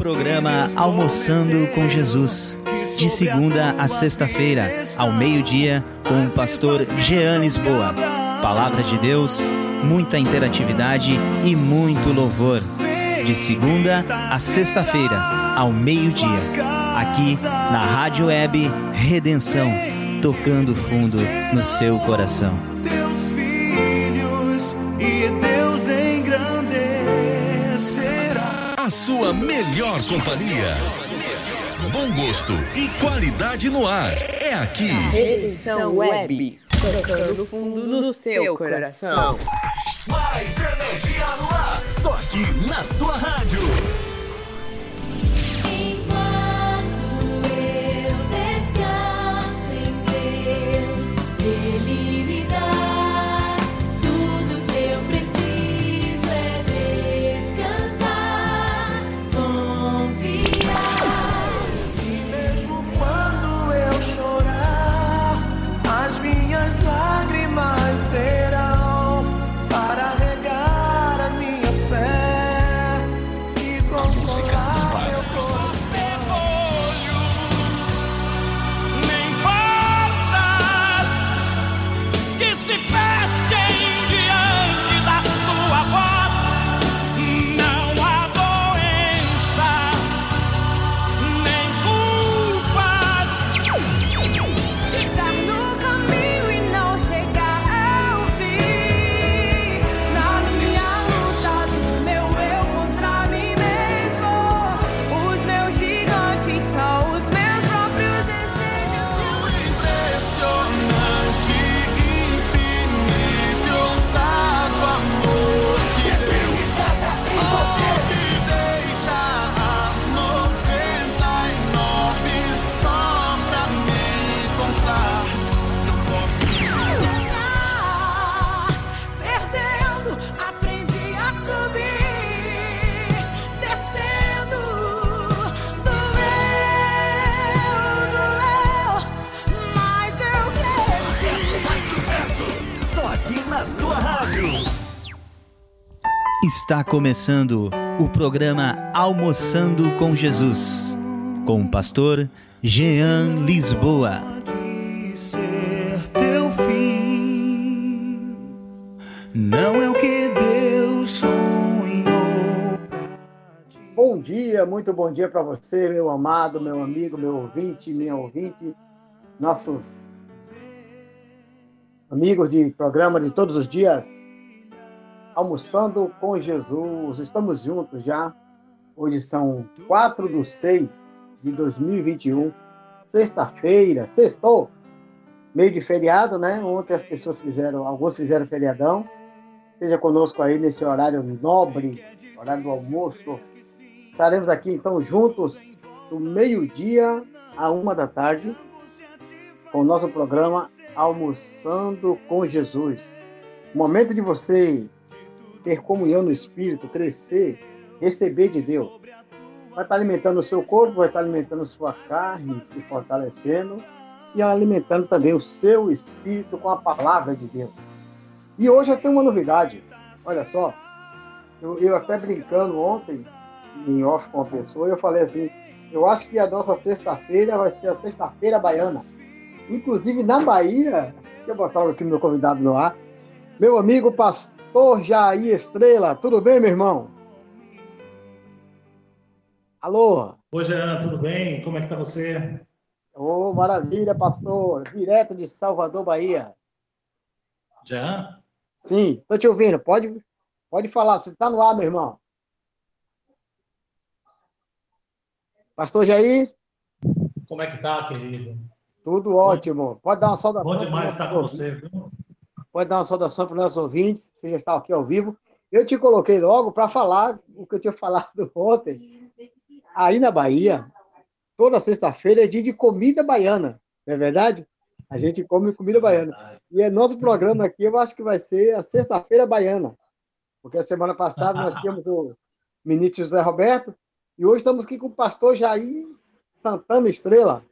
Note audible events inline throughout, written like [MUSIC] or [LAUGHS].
programa Almoçando com Jesus. De segunda a sexta-feira, ao meio-dia, com o pastor Jean Lisboa. Palavra de Deus, muita interatividade e muito louvor. De segunda a sexta-feira, ao meio-dia, aqui na Rádio Web Redenção, tocando fundo no seu coração. Sua melhor companhia. Bom gosto e qualidade no ar. É aqui. Redenção Web. Tocando fundo no seu coração. Mais energia no ar. Só aqui na sua rádio. Está começando o programa Almoçando com Jesus, com o pastor Jean Lisboa. de ser teu fim. Não é o que Deus sonhou. Bom dia, muito bom dia para você, meu amado, meu amigo, meu ouvinte, minha ouvinte, nossos amigos de programa de todos os dias, almoçando com Jesus. Estamos juntos já. Hoje são 4 de 6 de 2021, sexta-feira, sextou, meio de feriado, né? Ontem as pessoas fizeram, alguns fizeram feriadão. Esteja conosco aí nesse horário nobre, horário do almoço, Estaremos aqui então juntos do meio-dia à uma da tarde com o nosso programa Almoçando com Jesus. Momento de você ter comunhão no Espírito, crescer, receber de Deus. Vai estar alimentando o seu corpo, vai estar alimentando sua carne, se fortalecendo e alimentando também o seu espírito com a palavra de Deus. E hoje eu tenho uma novidade. Olha só, eu, eu até brincando ontem, em off com uma pessoa, eu falei assim, eu acho que a nossa sexta-feira vai ser a sexta-feira baiana. Inclusive na Bahia, deixa eu botar aqui meu convidado no ar, meu amigo pastor Jair Estrela, tudo bem, meu irmão? Alô? Oi, Jean, tudo bem? Como é que tá você? Ô, maravilha, pastor, direto de Salvador, Bahia. Jean? Sim, estou te ouvindo, pode, pode falar, você está no ar, meu irmão. Pastor Jair, Como é que tá, querido? tudo ótimo. Pode dar uma saudação. Bom demais estar com você, viu? Pode dar uma saudação para os nossos ouvintes, você já está aqui ao vivo. Eu te coloquei logo para falar o que eu tinha [LAUGHS] falado ontem. Aí na Bahia, toda sexta-feira é dia de comida baiana, não é verdade? A gente come comida baiana. E é nosso programa aqui, eu acho que vai ser a sexta-feira baiana. Porque a semana passada nós [LAUGHS] tínhamos o ministro José Roberto, e hoje estamos aqui com o pastor Jair Santana Estrela.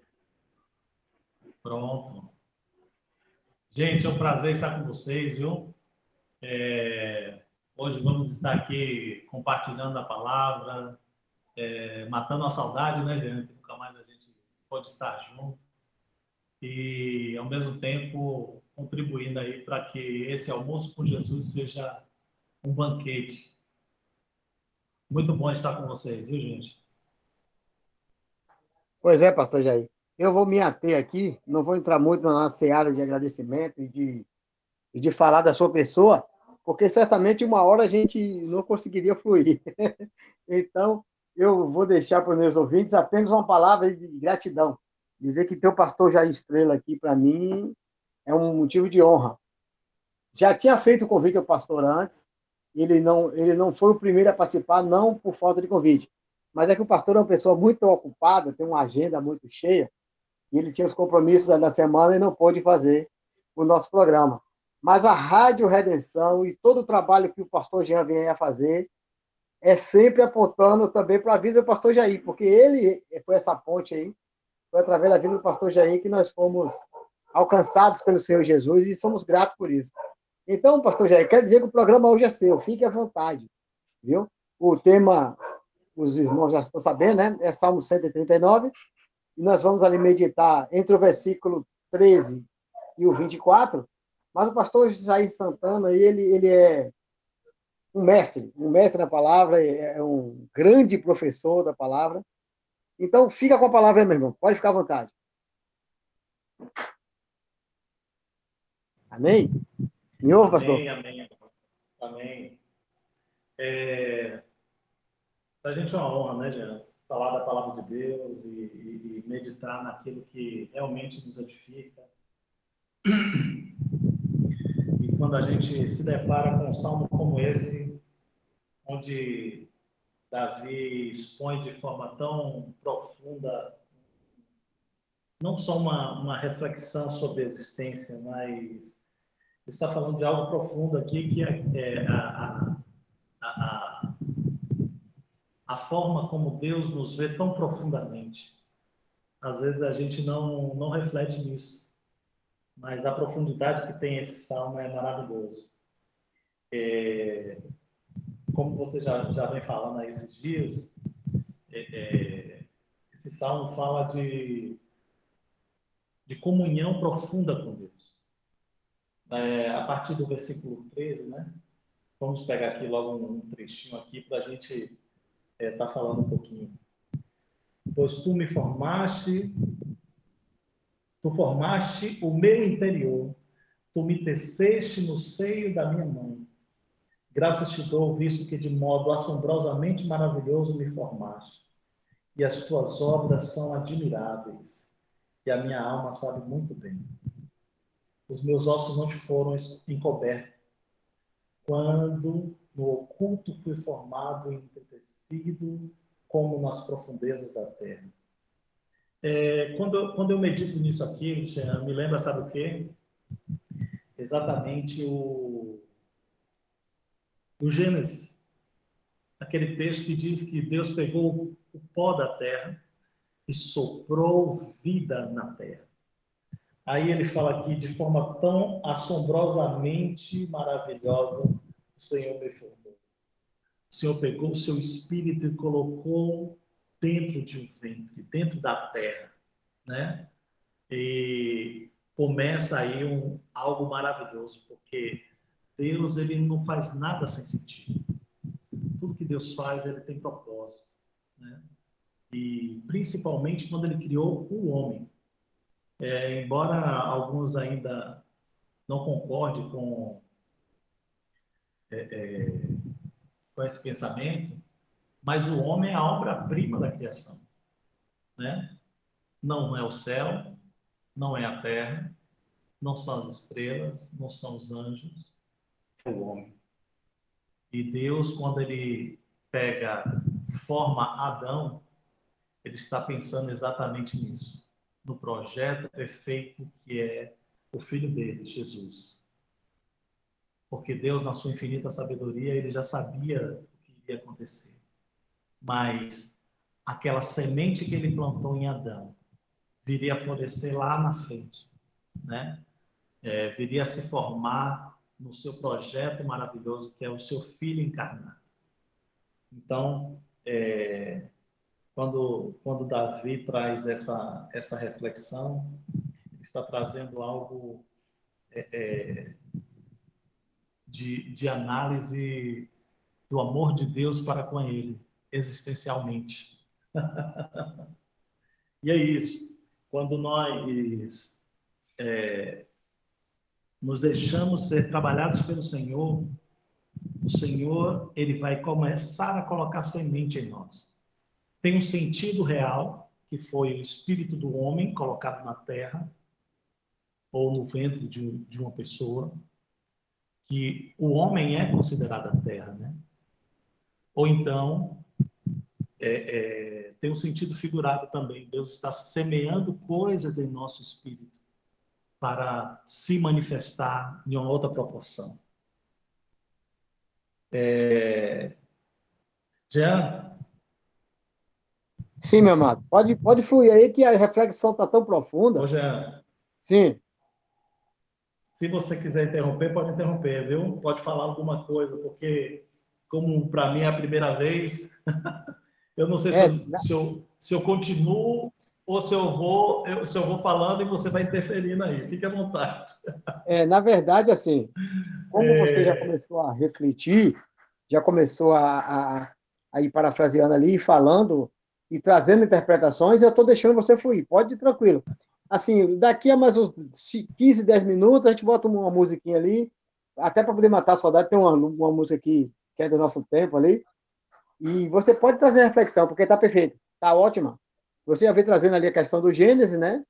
Pronto. Gente, é um prazer estar com vocês, viu? É, Hoje vamos estar aqui compartilhando a palavra, é, matando a saudade, né? Que nunca mais a gente pode estar junto. E, ao mesmo tempo, contribuindo aí para que esse almoço com Jesus seja um banquete. Muito bom estar com vocês, viu, gente? Pois é, pastor Jair. Eu vou me ater aqui, não vou entrar muito na seara de agradecimento e de, e de falar da sua pessoa, porque certamente uma hora a gente não conseguiria fluir. [LAUGHS] então, eu vou deixar para os meus ouvintes apenas uma palavra de gratidão. Dizer que ter o pastor Jair Estrela aqui, para mim, é um motivo de honra. Já tinha feito o convite ao pastor antes, ele não, ele não foi o primeiro a participar, não por falta de convite, mas é que o pastor é uma pessoa muito ocupada, tem uma agenda muito cheia, e ele tinha os compromissos da semana e não pôde fazer o nosso programa. Mas a Rádio Redenção e todo o trabalho que o pastor Jean vem a fazer é sempre apontando também para a vida do pastor Jair, porque ele foi essa ponte aí, foi através da vida do pastor Jair que nós fomos alcançados pelo Senhor Jesus e somos gratos por isso. Então, pastor Jair, quero dizer que o programa hoje é seu, fique à vontade, viu? O tema, os irmãos já estão sabendo, né? É Salmo 139, e nós vamos ali meditar entre o versículo 13 e o 24, mas o pastor Jair Santana, ele, ele é um mestre, um mestre na palavra, é um grande professor da palavra. Então, fica com a palavra aí, meu irmão, pode ficar à vontade. Amém? Me ouve, pastor? Amém, amém. Amém. É, para a gente é uma honra, né, Jean? Falar da palavra de Deus e, e, e meditar naquilo que realmente nos edifica. E quando a gente se depara com um salmo como esse, onde Davi expõe de forma tão profunda não só uma, uma reflexão sobre a existência, mas está falando de algo profundo aqui, que é, é a, a, a, forma como Deus nos vê tão profundamente. Às vezes a gente não, não reflete nisso, mas a profundidade que tem esse salmo é maravilhoso. É, como você já, já vem falando aí esses dias, é, é, esse salmo fala de, de comunhão profunda com Deus é, a partir do versículo 13, né? Vamos pegar aqui logo um trechinho aqui para a gente estar é, tá falando um pouquinho. Pois tu me formaste, tu formaste o meu interior, tu me teceste no seio da minha mãe. Graças te dou, visto que de modo assombrosamente maravilhoso me formaste, e as tuas obras são admiráveis, e a minha alma sabe muito bem os meus ossos não te foram encobertos. Quando no oculto fui formado e entretecido como nas profundezas da terra. É, quando, eu, quando eu medito nisso aqui, me lembra, sabe o quê? Exatamente o, o Gênesis. Aquele texto que diz que Deus pegou o pó da terra e soprou vida na terra. Aí ele fala aqui de forma tão assombrosamente maravilhosa, o Senhor me formou. O Senhor pegou o seu espírito e colocou dentro de um ventre, dentro da terra, né? E começa aí um, algo maravilhoso, porque Deus ele não faz nada sem sentido. Tudo que Deus faz, ele tem propósito, né? E principalmente quando ele criou o homem. É, embora alguns ainda não concordem com, é, é, com esse pensamento, mas o homem é a obra-prima da criação. Né? Não é o céu, não é a terra, não são as estrelas, não são os anjos, é o homem. E Deus, quando ele pega, forma Adão, ele está pensando exatamente nisso no projeto perfeito que é o Filho dele, Jesus. Porque Deus, na sua infinita sabedoria, ele já sabia o que iria acontecer. Mas aquela semente que ele plantou em Adão viria a florescer lá na frente, né? É, viria a se formar no seu projeto maravilhoso que é o seu Filho encarnado. Então, é, quando, quando Davi traz essa, essa reflexão, ele está trazendo algo é, é, de, de análise do amor de Deus para com ele, existencialmente. [LAUGHS] e é isso. Quando nós é, nos deixamos ser trabalhados pelo Senhor, o Senhor ele vai começar a colocar semente em nós. Tem um sentido real, que foi o espírito do homem colocado na terra, ou no ventre de, de uma pessoa, que o homem é considerado a terra, né? Ou então, é, é, tem um sentido figurado também. Deus está semeando coisas em nosso espírito para se manifestar em uma outra proporção. É... Jean? Sim, meu amado. Pode, pode fluir aí que a reflexão está tão profunda. Ô, Jean, Sim. Se você quiser interromper, pode interromper, viu? Pode falar alguma coisa, porque como para mim é a primeira vez, [LAUGHS] eu não sei se, É, eu, se, eu, se eu continuo ou se eu vou eu- se eu vou falando e você vai interferindo aí. Fique à vontade. É, na verdade, assim, como É. você já começou a refletir, já começou a, a, a ir parafraseando ali, falando e trazendo interpretações, eu estou deixando você fluir. Pode ir tranquilo. Assim, daqui a mais uns 15, 10 minutos, a gente bota uma musiquinha ali, até para poder matar a saudade, tem uma, uma música aqui que é do nosso tempo ali, e você pode trazer reflexão, porque está perfeito, está ótima. Você já vem trazendo ali a questão do Gênesis, né?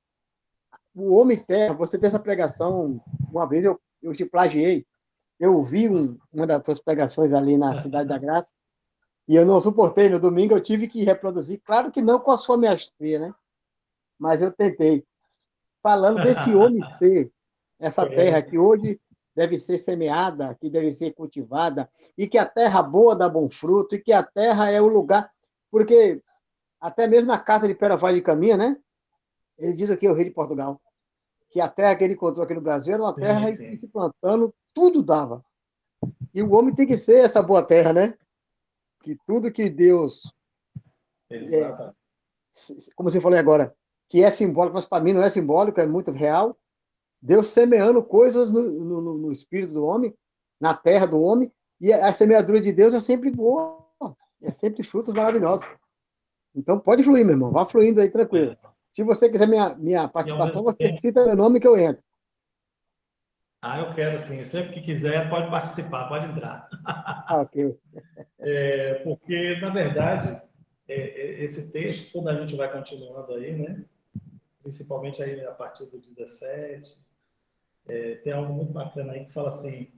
o Homem Terra, você tem essa pregação, uma vez eu, eu te plagiei, eu ouvi um, uma das tuas pregações ali na Cidade da Graça, e eu não suportei, no domingo eu tive que reproduzir, claro que não com a sua mestria, né? Mas eu tentei. Falando desse homem [LAUGHS] ser, essa terra que hoje deve ser semeada, que deve ser cultivada, e que a terra boa dá bom fruto, e que a terra é o lugar, porque até mesmo na carta de Pera Vale de Caminha, né? Ele diz aqui, o rei de Portugal, que a terra que ele encontrou aqui no Brasil era uma Sim, terra sim. que se plantando, tudo dava. E o homem tem que ser essa boa terra, né? Que tudo que Deus, Exatamente. como você falou agora, que é simbólico, mas para mim não é simbólico, é muito real. Deus semeando coisas no, no- no- espírito do homem, na terra do homem, e a semeadura de Deus é sempre boa, é sempre frutos maravilhosos. Então pode fluir, meu irmão, vá fluindo aí tranquilo. Se você quiser minha, minha participação, você tempo- cita meu nome que eu entro. Ah, eu quero sim. Sempre que quiser, pode participar, pode entrar. Ah, ok. [LAUGHS] É, porque, na verdade, é, é, esse texto, quando a gente vai continuando aí, né? Principalmente aí a partir do 17, é, tem algo muito bacana aí que fala assim: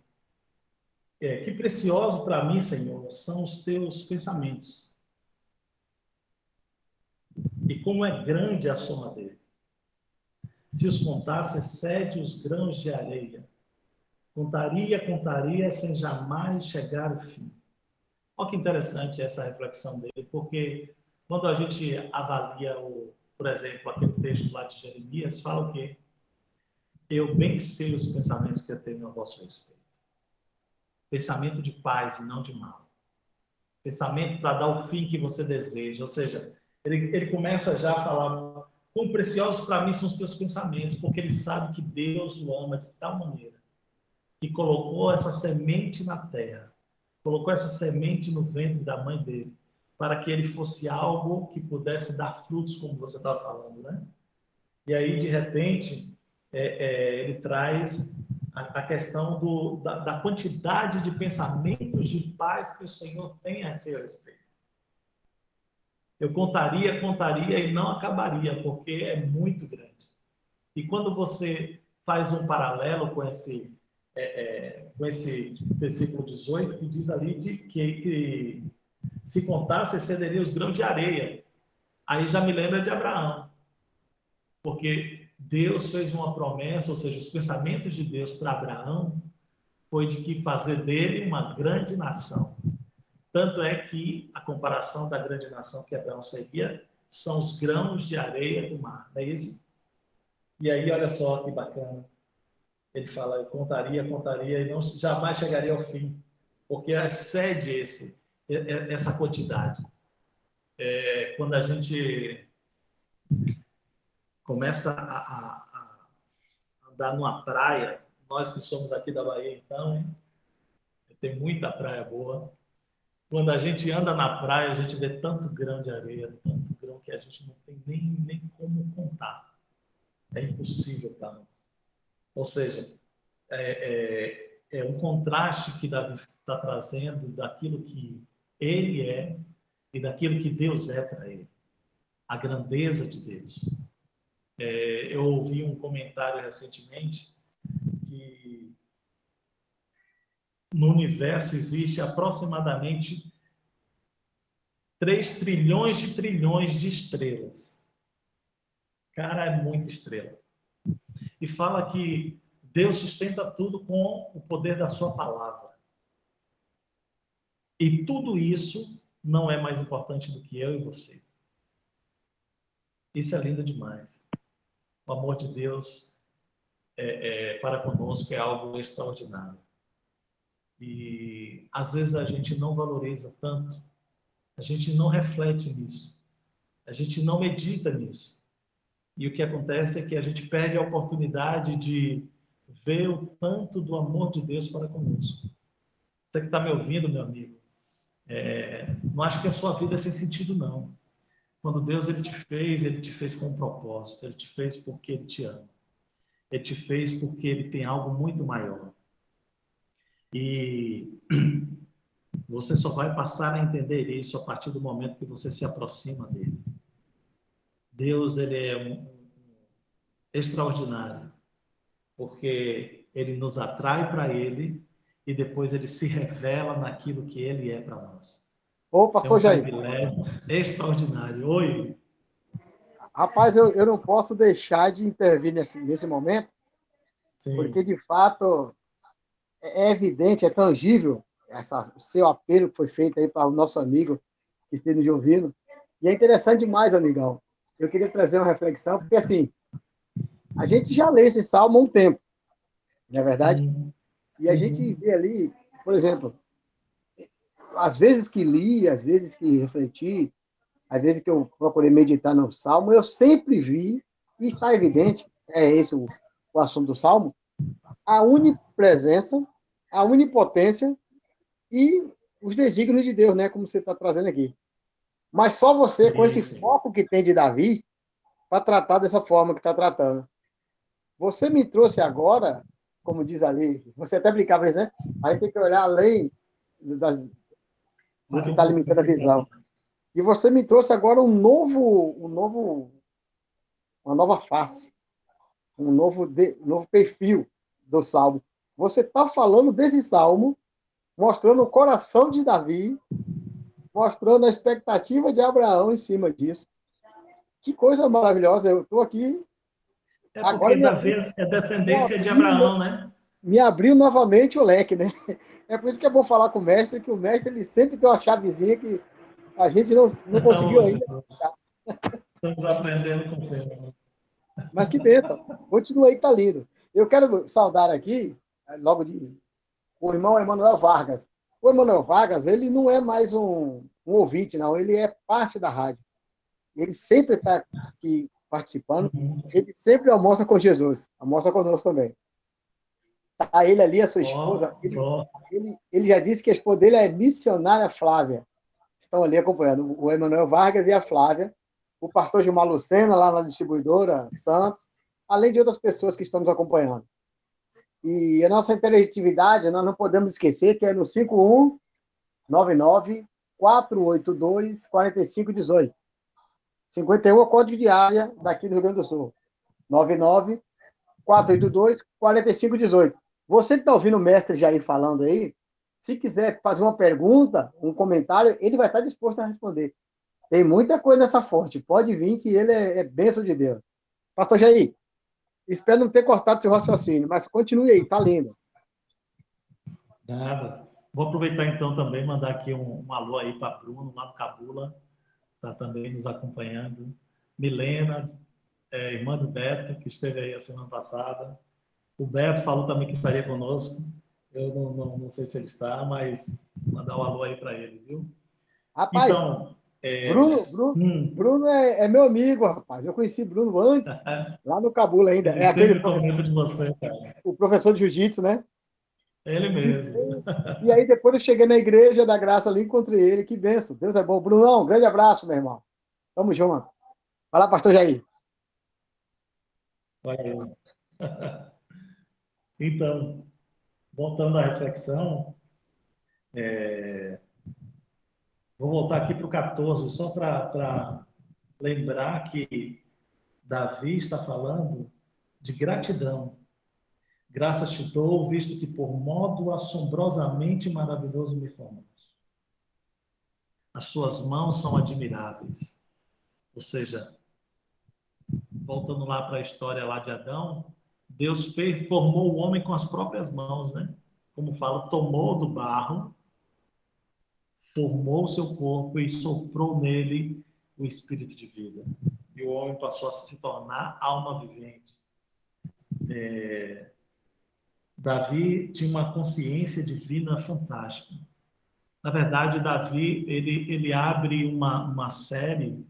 é, que precioso para mim, Senhor, são os teus pensamentos. E como é grande a soma deles. Se os contasse, excede os grãos de areia. Contaria, contaria, sem jamais chegar ao fim. Olha que interessante essa reflexão dele, porque quando a gente avalia, o, por exemplo, aquele texto lá de Jeremias, fala o quê? Eu bem sei os pensamentos que eu tenho a vosso respeito. Pensamento de paz e não de mal. Pensamento para dar o fim que você deseja. Ou seja, ele, ele começa já a falar quão preciosos para mim são os teus pensamentos, porque ele sabe que Deus o ama de tal maneira que colocou essa semente na terra, colocou essa semente no ventre da mãe dele, para que ele fosse algo que pudesse dar frutos, como você estava falando, né? E aí, de repente, é, é, ele traz a, a questão do, da, da quantidade de pensamentos de paz que o Senhor tem a seu respeito. Eu contaria, contaria e não acabaria, porque é muito grande. E quando você faz um paralelo com esse, é, é, com esse versículo 18, que diz ali de que, que se contasse, excederia os grãos de areia. Aí já me lembra de Abraão. Porque Deus fez uma promessa, ou seja, os pensamentos de Deus para Abraão foi de que fazer dele uma grande nação. Tanto é que a comparação da grande nação que Abraão seria são os grãos de areia do mar, não é isso? E aí, olha só que bacana. Ele fala, eu contaria, contaria e não jamais chegaria ao fim, porque excede esse, essa quantidade. é, quando a gente começa a, a, a andar numa praia, nós que somos aqui da Bahia, então, hein? tem muita praia boa. Quando a gente anda na praia, a gente vê tanto grão de areia, tanto grão que a gente não tem nem, nem como contar. É impossível para nós. Ou seja, é, é, é um contraste que Davi está trazendo daquilo que ele é e daquilo que Deus é para ele. A grandeza de Deus. É, eu ouvi um comentário recentemente que no universo existe aproximadamente 3 trilhões de trilhões de estrelas. Cara, é muita estrela. E fala que Deus sustenta tudo com o poder da sua palavra. E tudo isso não é mais importante do que eu e você. Isso é lindo demais. O amor de Deus é, é, para conosco é algo extraordinário. E às vezes a gente não valoriza tanto, a gente não reflete nisso, a gente não medita nisso. E o que acontece é que a gente perde a oportunidade de ver o tanto do amor de Deus para conosco. Você que está me ouvindo, meu amigo, é, não acho que a sua vida é sem sentido, não. Quando Deus ele te fez, ele te fez com um propósito, ele te fez porque ele te ama. Ele te fez porque ele tem algo muito maior. E [CLEARS THROAT] você só vai passar a entender isso a partir do momento que você se aproxima dele. Deus ele é um, extraordinário, porque ele nos atrai para ele e depois ele se revela naquilo que ele é para nós. Ô, pastor é um Jair. extraordinário. Oi. Rapaz, eu, eu não posso deixar de intervir nesse, nesse momento, Sim. porque de fato é é evidente, é tangível essa, o seu apelo que foi feito aí para o nosso amigo que esteja nos ouvindo. E é interessante demais, amigão. Eu queria trazer uma reflexão, porque assim, a gente já lê esse salmo há um tempo, não é verdade? Uhum. E a gente vê ali, por exemplo, às vezes que li, às vezes que refleti, às vezes que eu procurei meditar no Salmo, eu sempre vi, e está evidente, é esse o, o assunto do Salmo, a unipresença, a onipotência e os desígnios de Deus, né? Como você está trazendo aqui. Mas só você, com esse foco que tem de Davi, para tratar dessa forma que está tratando. Você me trouxe agora, como diz ali, você até aplicava isso, né? Aí tem que olhar além das, do que está limitando a visão. E você me trouxe agora um novo, um novo, uma nova face, um novo, de, novo perfil do salmo. Você está falando desse salmo, mostrando o coração de Davi, mostrando a expectativa de Abraão em cima disso. Que coisa maravilhosa! Eu estou aqui, É Agora porque Davi é descendência de Abraão, né? me abriu novamente o leque, né? É por isso que é bom falar com o mestre, que o mestre ele sempre tem uma chavezinha que a gente não, não conseguiu Então, ainda. Estamos aprendendo com você. Mas que benção. Continua aí, tá lindo. Eu quero saudar aqui, eh, logo de o irmão Emanuel Vargas. O Emanuel Vargas, ele não é mais um, um ouvinte, não. Ele é parte da rádio. Ele sempre está aqui participando. Ele sempre almoça com Jesus. Almoça conosco também. Tá ele ali, a sua esposa. Ele, Ó, ele, ele já disse que a esposa dele é missionária Flávia. Estão ali acompanhando. O Emanuel Vargas e a Flávia. O pastor Gilmar Lucena, lá na distribuidora Santos. Além de outras pessoas que estamos acompanhando. E a nossa interatividade, nós não podemos esquecer que é no 5199 482 4518. 51 é o código de área daqui do Rio Grande do Sul. 99 482 4518. Você que está ouvindo o mestre Jair falando aí, se quiser fazer uma pergunta, um comentário, ele vai estar disposto a responder. Tem muita coisa nessa fonte. Pode vir que ele é, é bênção de Deus. Pastor Jair, espero não ter cortado seu raciocínio, mas continue aí, tá lindo. Nada. Vou aproveitar então também mandar aqui um, um alô aí para Bruno, lá no Cabula, está também nos acompanhando. Milena, é, irmã do Beto, que esteve aí a semana passada. O Beto falou também que estaria conosco. Eu não, não, não sei se ele está, mas mandar um alô aí para ele, viu? Rapaz, Então, Bruno, Bruno, Hum, Bruno é, é meu amigo, rapaz. Eu conheci Bruno antes, [LAUGHS] lá no Cabula ainda. É aquele professor, de você, cara. o professor de jiu-jitsu, né? Ele mesmo. [LAUGHS] E aí depois eu cheguei na igreja da graça ali, encontrei ele. Que benção. Deus é bom. Brunão, um grande abraço, meu irmão. Tamo junto. Vai lá, pastor Jair. Aí. [LAUGHS] Então, voltando à reflexão, é, vou voltar aqui para o 14, só para lembrar que Davi está falando de gratidão. Graças te dou, visto que por modo assombrosamente maravilhoso me formaste. As suas mãos são admiráveis. Ou seja, voltando lá para a história lá de Adão, Deus formou o homem com as próprias mãos, né? Como fala, tomou do barro, formou o seu corpo e soprou nele o espírito de vida. E o homem passou a se tornar alma vivente. É, Davi tinha uma consciência divina fantástica. Na verdade, Davi ele, ele abre uma, uma série.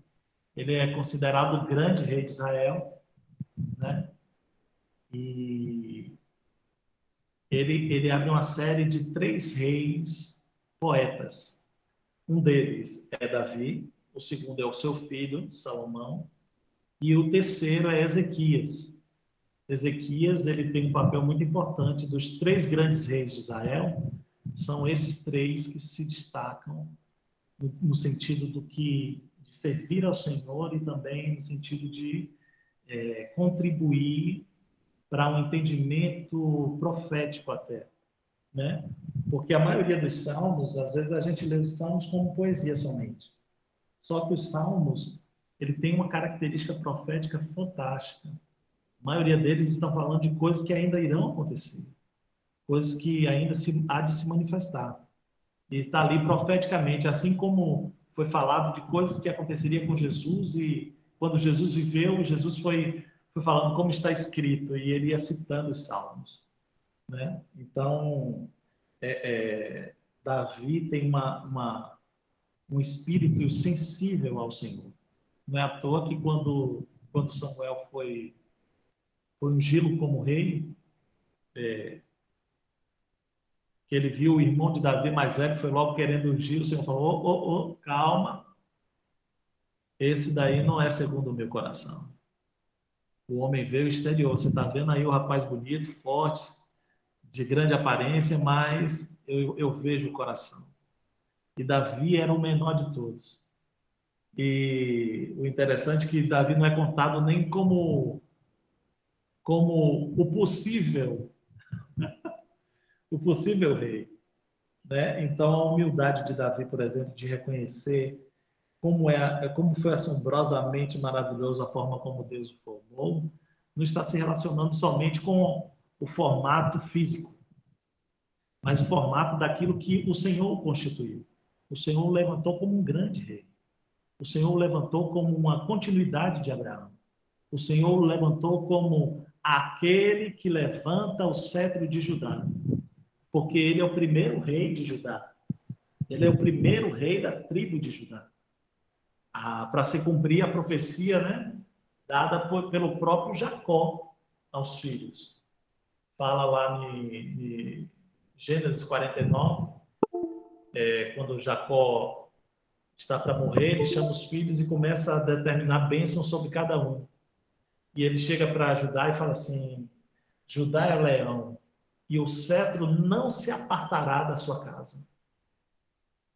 Ele é considerado o grande rei de Israel, né? E ele, ele abre uma série de três reis poetas. Um deles é Davi, o segundo é o seu filho, Salomão, e o terceiro é Ezequias. Ezequias ele tem um papel muito importante dos três grandes reis de Israel. São esses três que se destacam no, sentido do que de servir ao Senhor e também no sentido de é, contribuir para um entendimento profético até, né? Porque a maioria dos salmos, às vezes a gente lê os salmos como poesia somente. Só que os salmos, ele tem uma característica profética fantástica. A maioria deles estão falando de coisas que ainda irão acontecer, coisas que ainda se, há de se manifestar. E está ali profeticamente, assim como foi falado de coisas que aconteceriam com Jesus e quando Jesus viveu, Jesus foi foi falando como está escrito e ele ia citando os salmos, né? Então, é, é, Davi tem uma, uma, um espírito sensível ao Senhor. Não é à toa que quando quando Samuel foi foi ungí-lo como rei, é, que ele viu o irmão de Davi mais velho, foi logo querendo ungir, o Senhor falou, ô, ô, ô, calma, esse daí não é segundo o meu coração. O homem veio exterior. Você está vendo aí o rapaz bonito, forte, de grande aparência, mas eu, eu vejo o coração. E Davi era o menor de todos. E o interessante é que Davi não é contado nem como como o possível [LAUGHS] o possível rei, né? Então a humildade de Davi, por exemplo, de reconhecer como é como foi assombrosamente maravilhoso a forma como Deus o formou, não está se relacionando somente com o formato físico, mas o formato daquilo que o Senhor constituiu. O Senhor o levantou como um grande rei. O Senhor o levantou como uma continuidade de Abraão. O Senhor o levantou como aquele que levanta o cetro de Judá, porque ele é o primeiro rei de Judá. Ele é o primeiro rei da tribo de Judá. Ah, Para se cumprir a profecia, né, dada por, pelo próprio Jacó aos filhos. Fala lá em Gênesis 49, é, quando Jacó está para morrer, ele chama os filhos e começa a determinar bênçãos sobre cada um. E ele chega para Judá e fala assim: Judá é leão, e o cetro não se apartará da sua casa,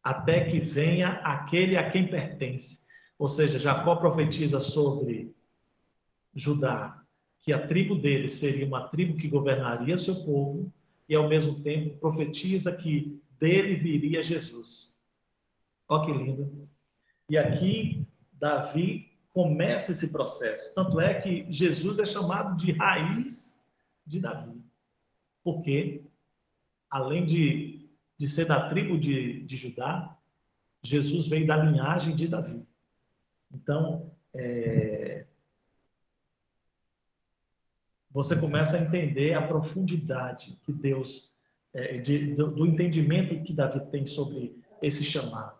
até que venha aquele a quem pertence. Ou seja, Jacó profetiza sobre Judá que a tribo dele seria uma tribo que governaria seu povo, e ao mesmo tempo profetiza que dele viria Jesus. Olha que lindo. E aqui Davi começa esse processo. Tanto é que Jesus é chamado de raiz de Davi. Porque, além de, de ser da tribo de, de Judá, Jesus veio da linhagem de Davi. Então, é, você começa a entender a profundidade que Deus, é, de, do, do entendimento que Davi tem sobre esse chamado.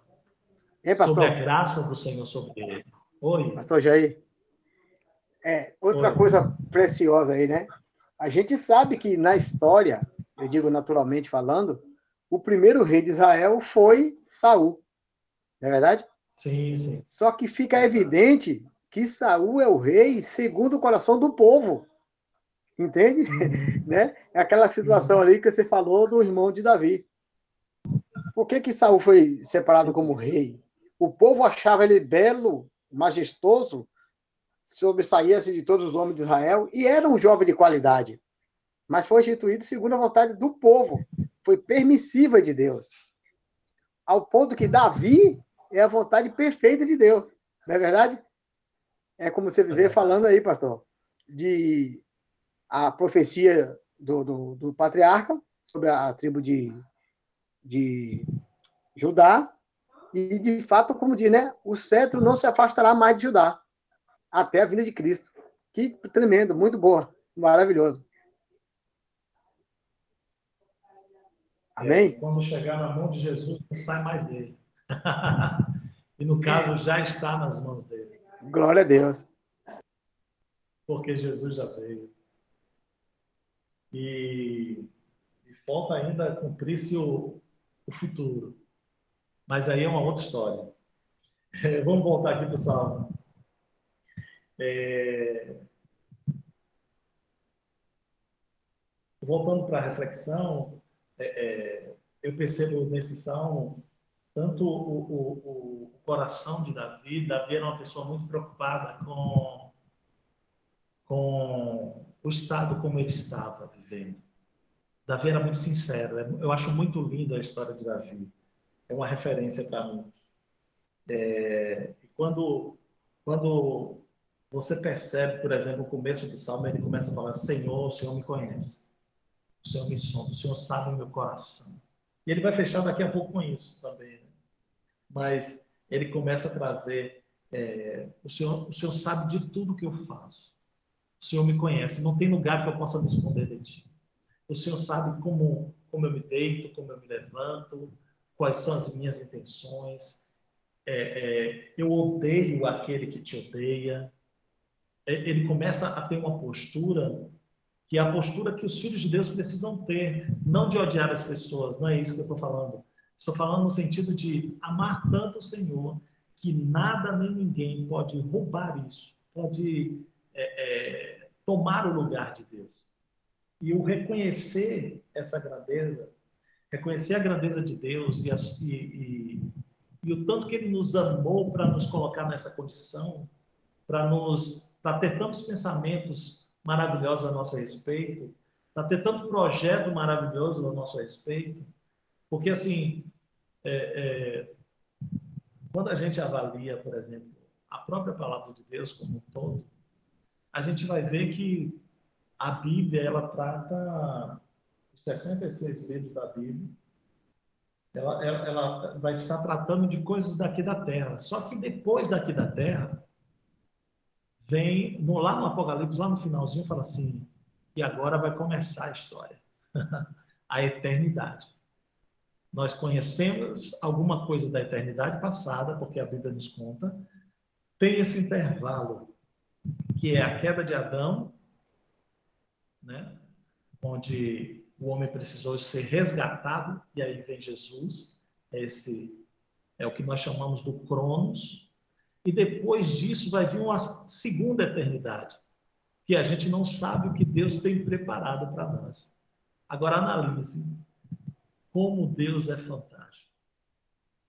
Hein, sobre a graça do Senhor sobre ele. Oi. Pastor Jair. É, outra Oi. coisa preciosa aí, né? A gente sabe que na história, eu digo naturalmente falando, o primeiro rei de Israel foi Saul. Não é verdade? Sim, sim. Só que fica evidente que Saul é o rei segundo o coração do povo. Entende? [LAUGHS] né? É aquela situação ali que você falou do irmão de Davi. Por que que Saul foi separado como rei? O povo achava ele belo, majestoso, sobressaía-se de todos os homens de Israel e era um jovem de qualidade. Mas foi instituído segundo a vontade do povo. Foi permissiva de Deus. Ao ponto que Davi é a vontade perfeita de Deus. Não é verdade? É como você vê falando aí, pastor, de a profecia do, do, do patriarca sobre a tribo de, de Judá. E, de fato, como diz, né? O cetro não se afastará mais de Judá até a vinda de Cristo. Que tremendo, muito boa, maravilhoso. Amém? É, quando chegar na mão de Jesus, não sai mais dele. [LAUGHS] e no caso, já está nas mãos dele. Glória a Deus. Porque Jesus já veio. E, e falta ainda cumprir-se o, o futuro. Mas aí é uma outra história. É, vamos voltar aqui, pessoal. É, voltando para a reflexão, é, é, eu percebo nesse salmo tanto o, o, o, coração de Davi. Davi era uma pessoa muito preocupada com, com o estado como ele estava vivendo. Davi era muito sincero. Eu acho muito linda a história de Davi. É uma referência para mim. É, quando, quando você percebe, por exemplo, o começo do salmo, ele começa a falar: Senhor, o Senhor me conhece. O Senhor me sonda, o Senhor sabe o meu coração. E ele vai fechar daqui a pouco com isso também. Né? Mas ele começa a trazer: é, o, Senhor, o Senhor sabe de tudo que eu faço. O Senhor me conhece. Não tem lugar que eu possa me esconder de ti. O Senhor sabe como, como eu me deito, como eu me levanto, quais são as minhas intenções. É, é, eu odeio aquele que te odeia. É, ele começa a ter uma postura que é a postura que os filhos de Deus precisam ter, não de odiar as pessoas, não é isso que eu estou falando. Estou falando no sentido de amar tanto o Senhor que nada nem ninguém pode roubar isso, pode é, é, tomar o lugar de Deus. E o reconhecer essa grandeza, reconhecer a grandeza de Deus e, e, e, e o tanto que Ele nos amou para nos colocar nessa condição, para nos ter tantos pensamentos maravilhosos a nosso respeito, para ter tanto projeto maravilhoso a nosso respeito, porque assim, é, é, quando a gente avalia, por exemplo, a própria palavra de Deus como um todo, a gente vai ver que a Bíblia ela trata os 66 livros da Bíblia, ela, ela, ela vai estar tratando de coisas daqui da Terra. Só que depois daqui da Terra vem no, lá no Apocalipse, lá no finalzinho, fala assim: e agora vai começar a história, [LAUGHS] a eternidade. Nós conhecemos alguma coisa da eternidade passada, porque a Bíblia nos conta. Tem esse intervalo, que é a queda de Adão, né? onde o homem precisou ser resgatado, e aí vem Jesus. Esse é o que nós chamamos do Cronos, e depois disso vai vir uma segunda eternidade, que a gente não sabe o que Deus tem preparado para nós. Agora analise como Deus é fantástico.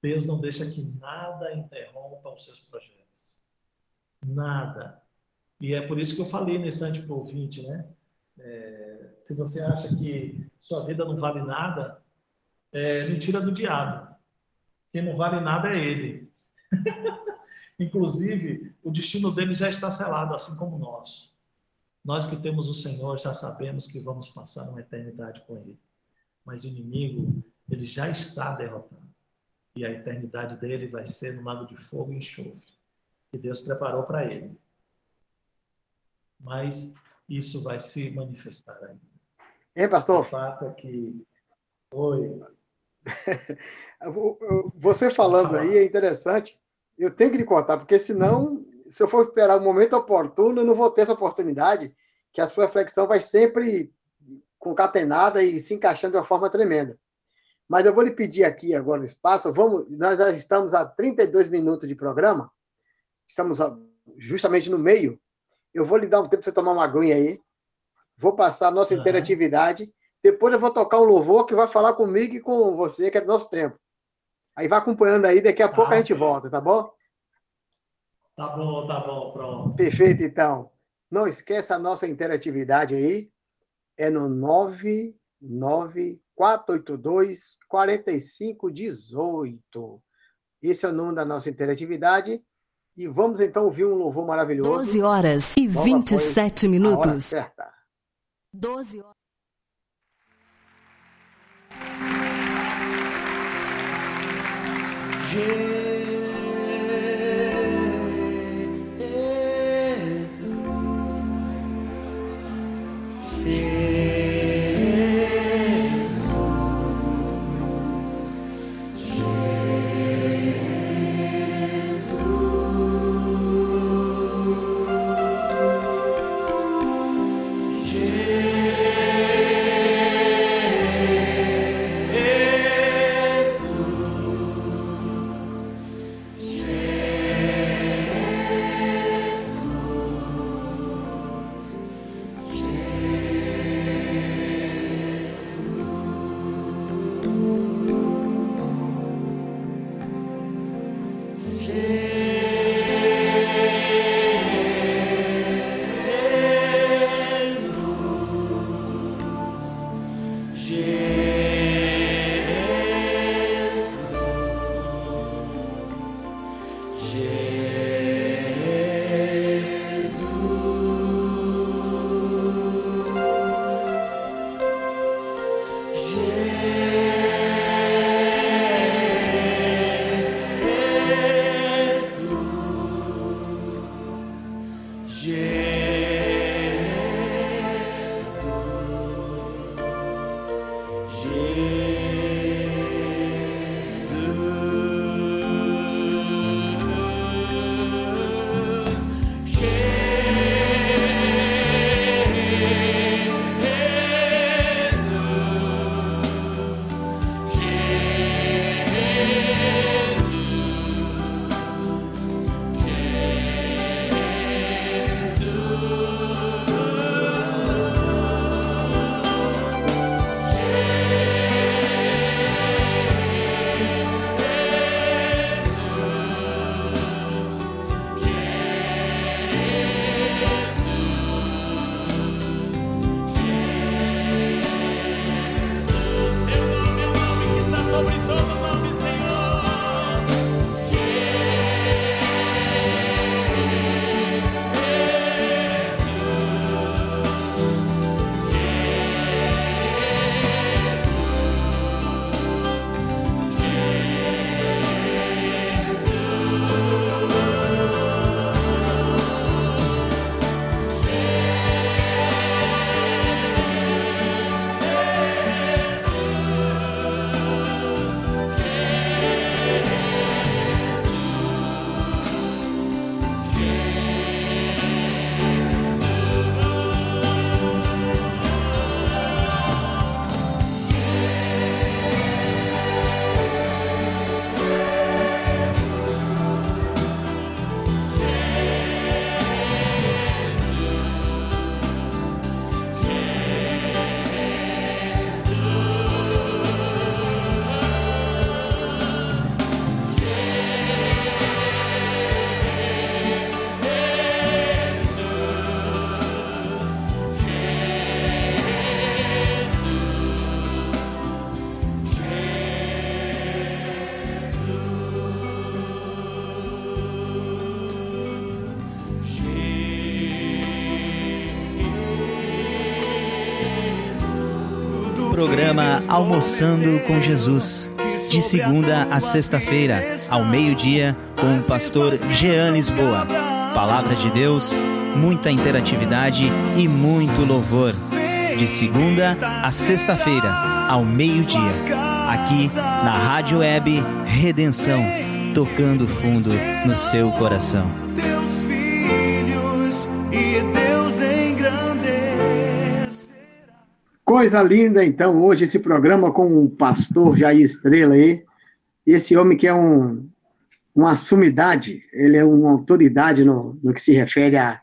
Deus não deixa que nada interrompa os seus projetos. Nada. E é por isso que eu falei nesse antes ouvinte, né? É, se você acha que sua vida não vale nada, é mentira do diabo. Quem não vale nada é ele. [LAUGHS] Inclusive, o destino dele já está selado, assim como nós. Nós que temos o Senhor já sabemos que vamos passar uma eternidade com Ele. Mas o inimigo, ele já está derrotado. E a eternidade dele vai ser no lago de fogo e enxofre, que Deus preparou para ele. Mas isso vai se manifestar ainda. Hein, O pastor? fato é que. Oi. [LAUGHS] Você falando aí é interessante. Eu tenho que lhe contar, porque senão, se eu for esperar o momento oportuno, eu não vou ter essa oportunidade, que a sua reflexão vai sempre concatenada e se encaixando de uma forma tremenda. Mas eu vou lhe pedir aqui agora o espaço. Vamos, nós já estamos a 32 minutos de programa. Estamos justamente no meio. Eu vou lhe dar um tempo para você tomar uma aguinha aí. Vou passar a nossa Aham. interatividade. Depois eu vou tocar um louvor que vai falar comigo e com você, que é do nosso tempo. Aí vai acompanhando aí, daqui a Tá, pouco a gente ok. volta, tá bom? Tá bom, tá bom, pronto. Perfeito, então. Não esqueça a nossa interatividade aí. É no 99482 4518. Esse é o número da nossa interatividade. E vamos então ouvir um louvor maravilhoso. 12 horas e Logo 27 após a hora minutos. certa. 12 horas. Programa Almoçando com Jesus. De segunda a sexta-feira, ao meio-dia, com o pastor Jean Lisboa. Palavra de Deus, muita interatividade e muito louvor. De segunda a sexta-feira, ao meio-dia, aqui na Rádio Web Redenção, tocando fundo no seu coração. Coisa linda, então, hoje esse programa com o pastor Jair Estrela aí. Esse homem que é um, uma sumidade, ele é uma autoridade no, no que se refere à,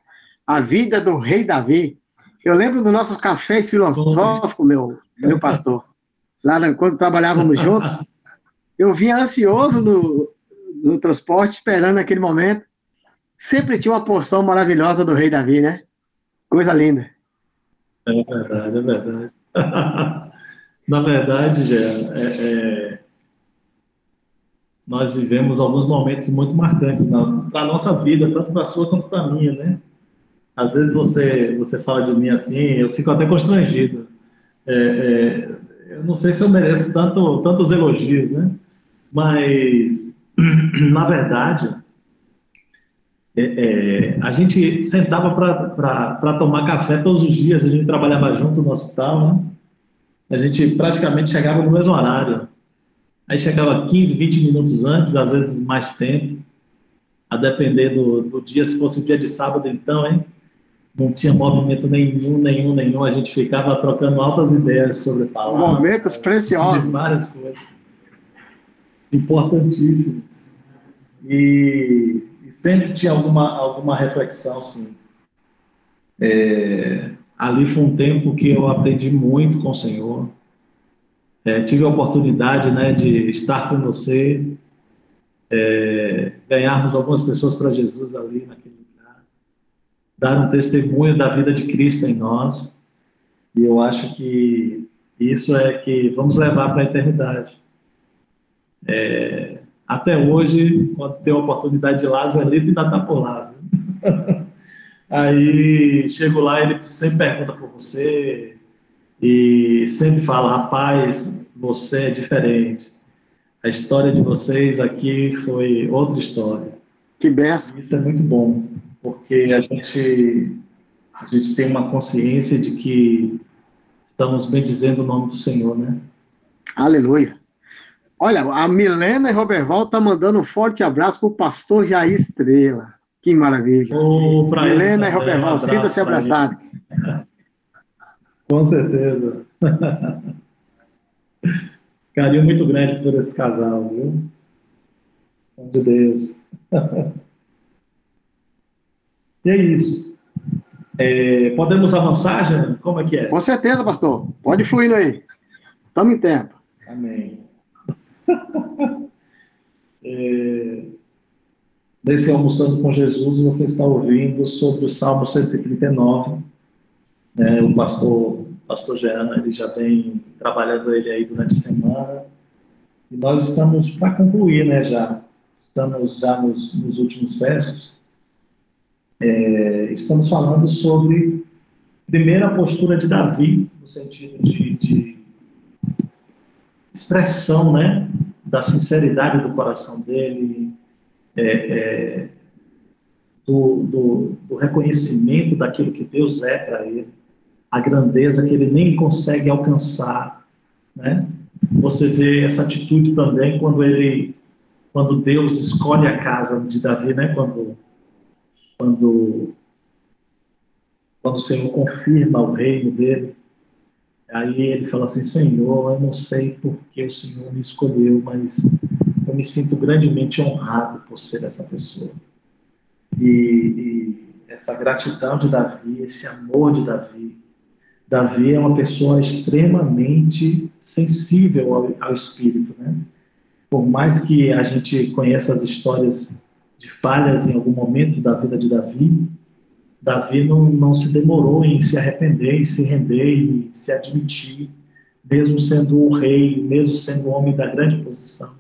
à vida do rei Davi. Eu lembro dos nossos cafés filosóficos, meu, meu pastor. Lá quando trabalhávamos juntos, eu vinha ansioso no, no transporte, esperando aquele momento. Sempre tinha uma porção maravilhosa do rei Davi, né? Coisa linda. É verdade, é verdade. [LAUGHS] Na verdade, Gé, é, é, nós vivemos alguns momentos muito marcantes para a nossa vida, tanto para a sua quanto para a minha, né? Às vezes você, você fala de mim assim, eu fico até constrangido. É, é, eu não sei se eu mereço tanto, tantos elogios, né? Mas, [CLEARS THROAT] na verdade, é, é, a gente sentava para tomar café todos os dias, a gente trabalhava junto no hospital, né? A gente praticamente chegava no mesmo horário. Aí chegava 15, 20 minutos antes, às vezes mais tempo, a depender do, do dia, se fosse um dia de sábado, então, hein? Não tinha movimento nenhum, nenhum, nenhum. A gente ficava trocando altas ideias sobre palavras. Momentos preciosos. várias coisas. Importantíssimas. E sempre tinha alguma, alguma reflexão, sim. É, ali foi um tempo que eu aprendi muito com o Senhor. É, tive a oportunidade né, de estar com você, é, ganharmos algumas pessoas para Jesus ali naquele lugar, dar um testemunho da vida de Cristo em nós. E eu acho que isso é que vamos levar para a eternidade. É, até hoje, quando tem a oportunidade de lá, Zelito ainda está por lá. viu? [LAUGHS] Aí chego lá, ele sempre pergunta por você e sempre fala: rapaz, você é diferente. A história de vocês aqui foi outra história. Que benção. Isso é muito bom, porque a gente, a gente tem uma consciência de que estamos bendizendo o nome do Senhor, né? Aleluia. Olha, a Milena e Roberval tá mandando um forte abraço pro pastor Jair Estrela. Que maravilha. Eles Milena e um Roberval, sinta-se abraçados. [LAUGHS] Com certeza. [LAUGHS] Carinho muito grande por esse casal, viu? São de Deus. [LAUGHS] e é isso. É, podemos avançar, Jean? Como é que é? Com certeza, pastor. Pode fluindo aí. Estamos em tempo. Amém. [LAUGHS] É, nesse Almoçando com Jesus, você está ouvindo sobre o Salmo 139. né? o pastor, pastor Jean, ele já vem trabalhando ele aí durante a semana. E nós estamos para concluir, né, já. Estamos já nos, nos últimos versos. É, estamos falando sobre a postura de Davi, no sentido de, de expressão, né, da sinceridade do coração dele, é, é, do, do, do reconhecimento daquilo que Deus é para ele, a grandeza que ele nem consegue alcançar, né? Você vê essa atitude também quando ele, quando Deus escolhe a casa de Davi, né? Quando, quando, quando o Senhor confirma o reino dele, Aí ele fala assim: Senhor, eu não sei por que o Senhor me escolheu, mas eu me sinto grandemente honrado por ser essa pessoa. E, e essa gratidão de Davi, esse amor de Davi. Davi é uma pessoa extremamente sensível ao, ao Espírito, né? Por mais que a gente conheça as histórias de falhas em algum momento da vida de Davi, Davi não, não se demorou em se arrepender, em se render e se admitir, mesmo sendo o rei, mesmo sendo o homem da grande posição.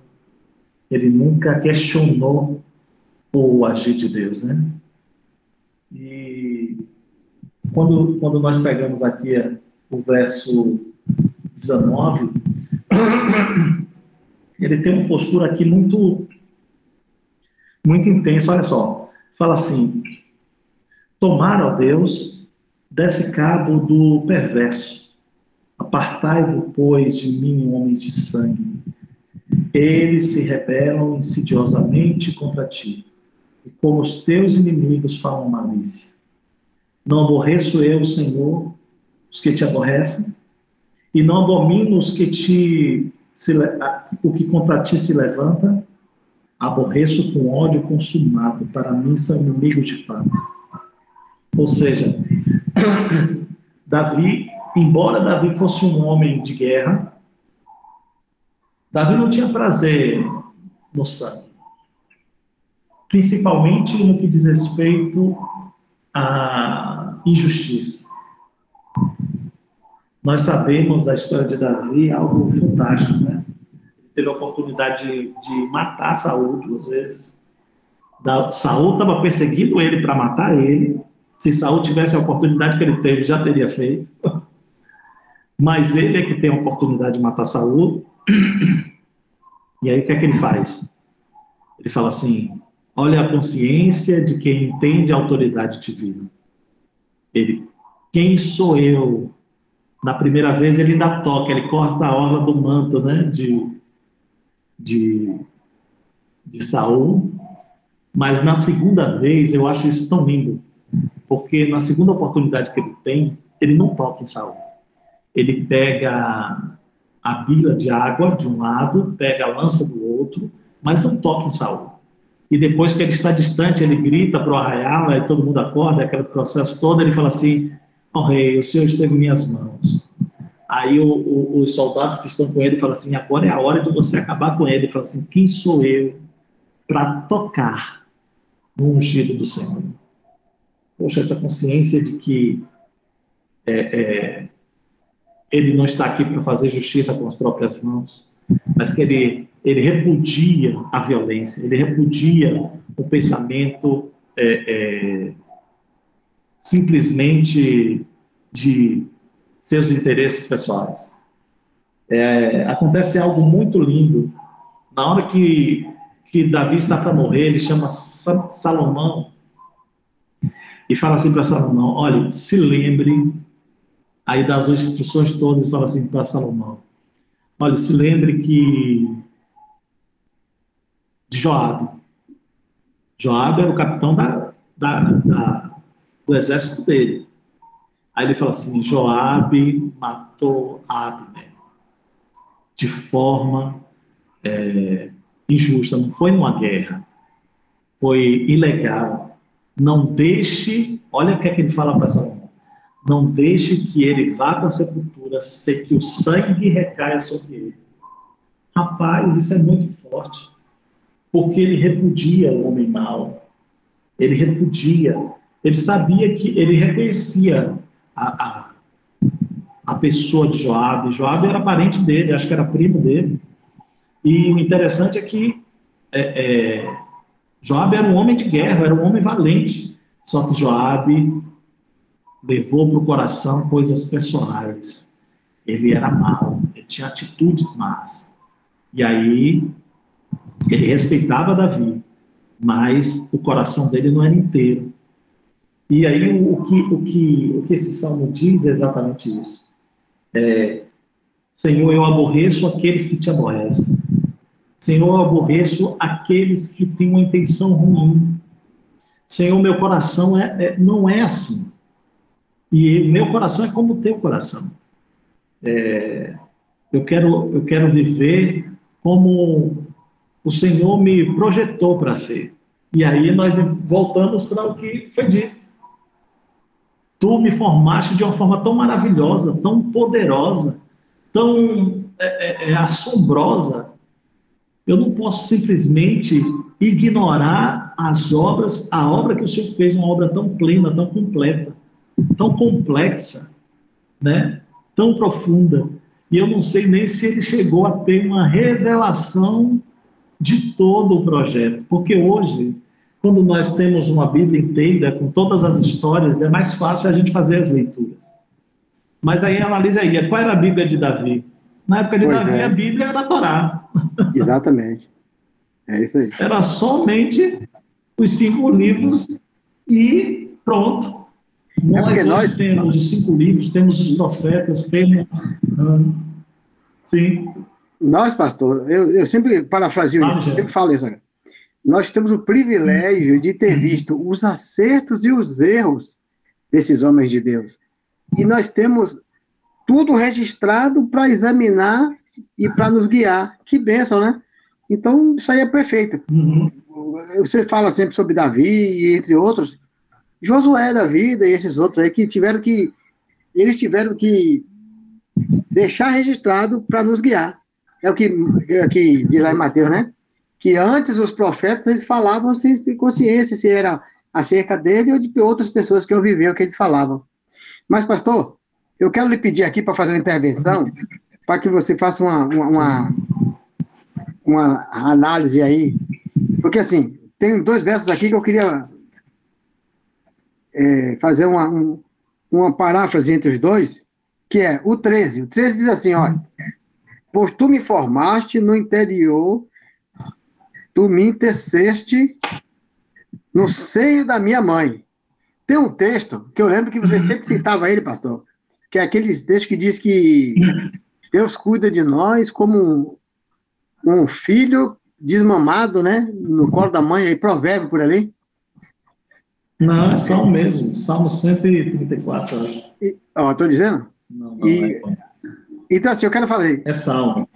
Ele nunca questionou o agir de Deus, né? E quando, quando nós pegamos aqui o verso 19, ele tem uma postura aqui muito, muito intensa. Olha só, fala assim: tomar, ó Deus, desse cabo do perverso, Apartai-vos, pois, de mim, homens de sangue. Eles se rebelam insidiosamente contra ti, e como os teus inimigos falam malícia. Não aborreço eu, Senhor, os que te aborrecem, e não abomino os que te se, o que contra ti se levanta, aborreço com ódio consumado, para mim são inimigos de fato. Ou seja, [COUGHS] Davi, embora Davi fosse um homem de guerra, Davi não tinha prazer no sangue, principalmente no que diz respeito à injustiça. Nós sabemos da história de Davi algo fantástico, né? Ele teve a oportunidade de, de matar Saul duas vezes. Saul estava perseguindo ele para matar ele. Se Saul tivesse a oportunidade que ele teve, já teria feito. Mas ele é que tem a oportunidade de matar Saul. E aí o que é que ele faz? Ele fala assim: olha a consciência de quem entende a autoridade divina. Ele, quem sou eu na primeira vez ele ainda toca, ele corta a orla do manto, né, de, de, de Saul. Mas na segunda vez eu acho isso tão lindo, porque na segunda oportunidade que ele tem, ele não toca em Saul. Ele pega a bila de água de um lado, pega a lança do outro, mas não toca em Saul. E depois que ele está distante, ele grita para o arraial, aí todo mundo acorda, aquele processo todo, ele fala assim: Ó oh, rei, o Senhor esteve em minhas mãos. Aí o, o, os soldados que estão com ele falam assim: agora é a hora de você acabar com ele. Ele fala assim: quem sou eu para tocar no ungido do Senhor? Poxa, essa consciência de que é, é, ele não está aqui para fazer justiça com as próprias mãos, mas que ele, ele repudia a violência, ele repudia o pensamento é, é simplesmente de seus interesses pessoais. É, acontece algo muito lindo. Na hora que, que Davi está para morrer, ele chama Salomão e fala assim para Salomão: olha, se lembre, aí das instruções todas, e fala assim para Salomão: olha, se lembre que de Joabe. Joabe era o capitão da, da, da do exército dele. Aí ele fala assim: Joabe matou Abner de forma é, injusta, não foi numa guerra, foi ilegal. Não deixe, olha o que é que ele fala para Salomão: não deixe que ele vá para a sepultura sem que o sangue recaia sobre ele. Rapaz, isso é muito forte, porque ele repudia o homem mau, ele repudia ele sabia que, ele reconhecia a, a, a pessoa de Joabe. Joabe era parente dele, acho que era primo dele. E o interessante é que é, é, Joabe era um homem de guerra, era um homem valente. Só que Joabe levou para o coração coisas pessoais. Ele era mau, ele tinha atitudes más. E aí ele respeitava Davi, mas o coração dele não era inteiro. E aí o que, o que, o que esse salmo diz é exatamente isso. É, Senhor, eu aborreço aqueles que te aborrecem. Senhor, eu aborreço aqueles que têm uma intenção ruim. Senhor, meu coração é, é não é assim. E meu coração é como o teu coração. É, eu, quero, eu quero viver como o Senhor me projetou para ser. E aí nós voltamos para o que foi dito. Tu me formaste de uma forma tão maravilhosa, tão poderosa, tão é, é, é, assombrosa. Eu não posso simplesmente ignorar as obras, a obra que o Senhor fez, uma obra tão plena, tão completa, tão complexa, né? tão profunda. E eu não sei nem se ele chegou a ter uma revelação de todo o projeto, porque hoje quando nós temos uma Bíblia inteira, com todas as histórias, é mais fácil a gente fazer as leituras. Mas aí analisa aí, qual era a Bíblia de Davi? Na época de pois Davi, é. a Bíblia era a Torá. Exatamente. É isso aí. Era somente os cinco livros e pronto. É nós, nós temos os cinco livros, temos os profetas, temos Hum. Sim. Nós, pastor, eu, eu sempre parafrasio Ah, isso, eu já. sempre falo isso. Nós temos o privilégio de ter visto os acertos e os erros desses homens de Deus. E nós temos tudo registrado para examinar e para nos guiar. Que bênção, né? Então, isso aí é perfeito. Uhum. Você fala sempre sobre Davi e entre outros. Josué da vida e esses outros aí que tiveram que. Eles tiveram que deixar registrado para nos guiar. É o que, é o que diz lá em Mateus, né? Que antes os profetas eles falavam sem consciência se era acerca dele ou de outras pessoas que eu viveu o que eles falavam. Mas, pastor, eu quero lhe pedir aqui para fazer uma intervenção, para que você faça uma, uma, uma, uma análise aí. Porque, assim, tem dois versos aqui que eu queria é, fazer uma, um- uma paráfrase entre os dois, que é o 13. O 13 diz assim, olha, pois tu me formaste no interior, tu me teceste no seio da minha mãe. Tem um texto que eu lembro que você sempre citava ele, pastor, que é aquele texto que diz que Deus cuida de nós como um, um filho desmamado, né, no colo da mãe, aí provérbio por ali. Não, é Salmo mesmo. Salmo 134, eu acho. E, ó, tô dizendo? Não, não E- é. Então, assim, eu quero falar, é Salmo.